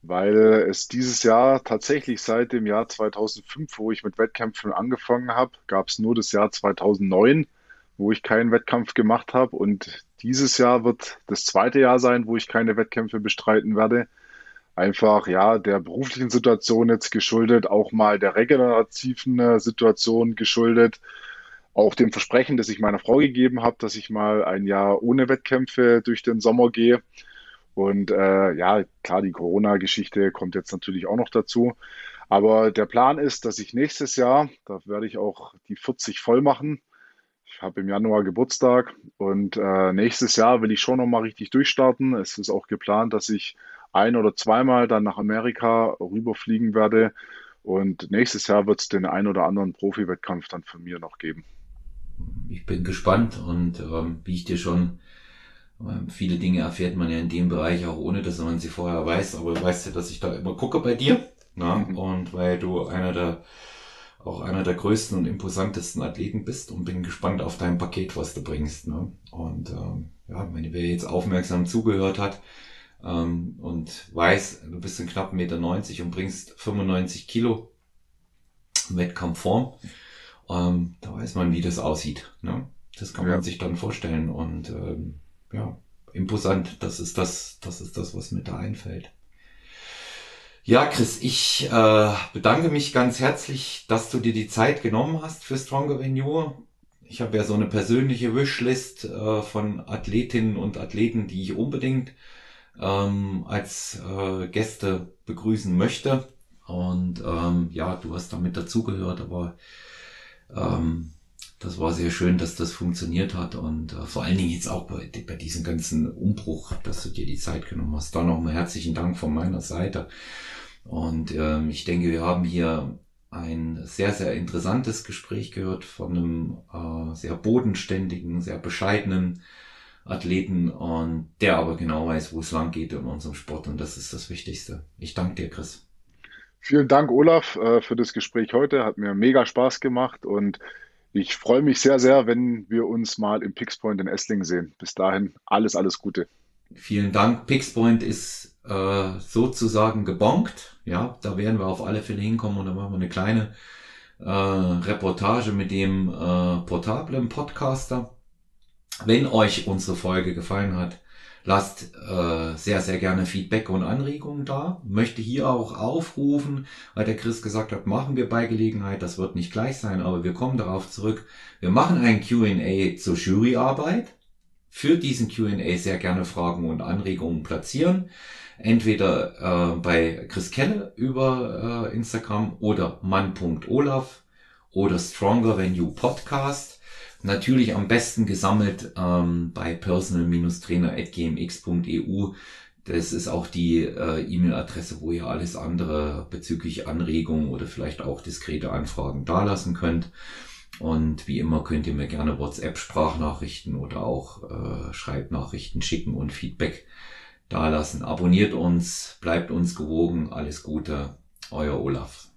weil es dieses Jahr tatsächlich seit dem Jahr 2005, wo ich mit Wettkämpfen angefangen habe, gab es nur das Jahr 2009, wo ich keinen Wettkampf gemacht habe. Und dieses Jahr wird das zweite Jahr sein, wo ich keine Wettkämpfe bestreiten werde. Einfach, ja, der beruflichen Situation jetzt geschuldet, auch mal der regenerativen äh, Situation geschuldet auch dem Versprechen, das ich meiner Frau gegeben habe, dass ich mal ein Jahr ohne Wettkämpfe durch den Sommer gehe. Und äh, ja, klar, die Corona-Geschichte kommt jetzt natürlich auch noch dazu. Aber der Plan ist, dass ich nächstes Jahr, da werde ich auch die 40 voll machen. Ich habe im Januar Geburtstag und äh, nächstes Jahr will ich schon nochmal richtig durchstarten. Es ist auch geplant, dass ich ein oder zweimal dann nach Amerika rüberfliegen werde. Und nächstes Jahr wird es den ein oder anderen Profi-Wettkampf dann von mir noch geben. Ich bin gespannt und ähm, wie ich dir schon, ähm, viele Dinge erfährt man ja in dem Bereich auch ohne, dass man sie vorher weiß, aber du weißt ja, dass ich da immer gucke bei dir. Na? Mhm. Und weil du einer der, auch einer der größten und imposantesten Athleten bist und bin gespannt auf dein Paket, was du bringst. Ne? Und ähm, ja, meine, wer jetzt aufmerksam zugehört hat ähm, und weiß, du bist in knapp 1,90 Meter und bringst 95 Kilo Wettkampfform, ähm, da weiß man, wie das aussieht. Ne? Das kann man Ja. sich dann vorstellen und ähm, ja, imposant. Das ist das, das ist das, was mir da einfällt. Ja, Chris, ich äh, bedanke mich ganz herzlich, dass du dir die Zeit genommen hast für Stronger Than You. Ich habe ja so eine persönliche Wishlist äh, von Athletinnen und Athleten, die ich unbedingt ähm, als äh, Gäste begrüßen möchte. Und ähm, ja, du hast damit dazugehört, aber ähm, das war sehr schön, dass das funktioniert hat und äh, vor allen Dingen jetzt auch bei, bei diesem ganzen Umbruch, dass du dir die Zeit genommen hast. Da nochmal herzlichen Dank von meiner Seite. Und ähm, ich denke, wir haben hier ein sehr, sehr interessantes Gespräch gehört von einem äh, sehr bodenständigen, sehr bescheidenen Athleten und der aber genau weiß, wo es lang geht in unserem Sport und das ist das Wichtigste. Ich danke dir, Chris. Vielen Dank, Olaf, äh, für das Gespräch heute. Hat mir mega Spaß gemacht und ich freue mich sehr, sehr, wenn wir uns mal im Pixpoint in Esslingen sehen. Bis dahin alles, alles Gute. Vielen Dank. Pixpoint ist äh, sozusagen gebonkt. Ja, da werden wir auf alle Fälle hinkommen und dann machen wir eine kleine äh, Reportage mit dem äh, portablen Podcaster. Wenn euch unsere Folge gefallen hat, Lasst äh, sehr, sehr gerne Feedback und Anregungen da. Möchte hier auch aufrufen, weil der Chris gesagt hat, machen wir bei Gelegenheit. Das wird nicht gleich sein, aber wir kommen darauf zurück. Wir machen ein Q&A zur Juryarbeit. Für diesen Q&A sehr gerne Fragen und Anregungen platzieren. Entweder äh, bei Chris Kelle über äh, Instagram oder mann.olaf oder Stronger Than You Podcast. Natürlich am besten gesammelt ähm, bei personal-trainer.gmx.eu. Das ist auch die äh, E-Mail-Adresse, wo ihr alles andere bezüglich Anregungen oder vielleicht auch diskrete Anfragen dalassen könnt. Und wie immer könnt ihr mir gerne WhatsApp-Sprachnachrichten oder auch äh, Schreibnachrichten schicken und Feedback dalassen. Abonniert uns, bleibt uns gewogen. Alles Gute, euer Olaf.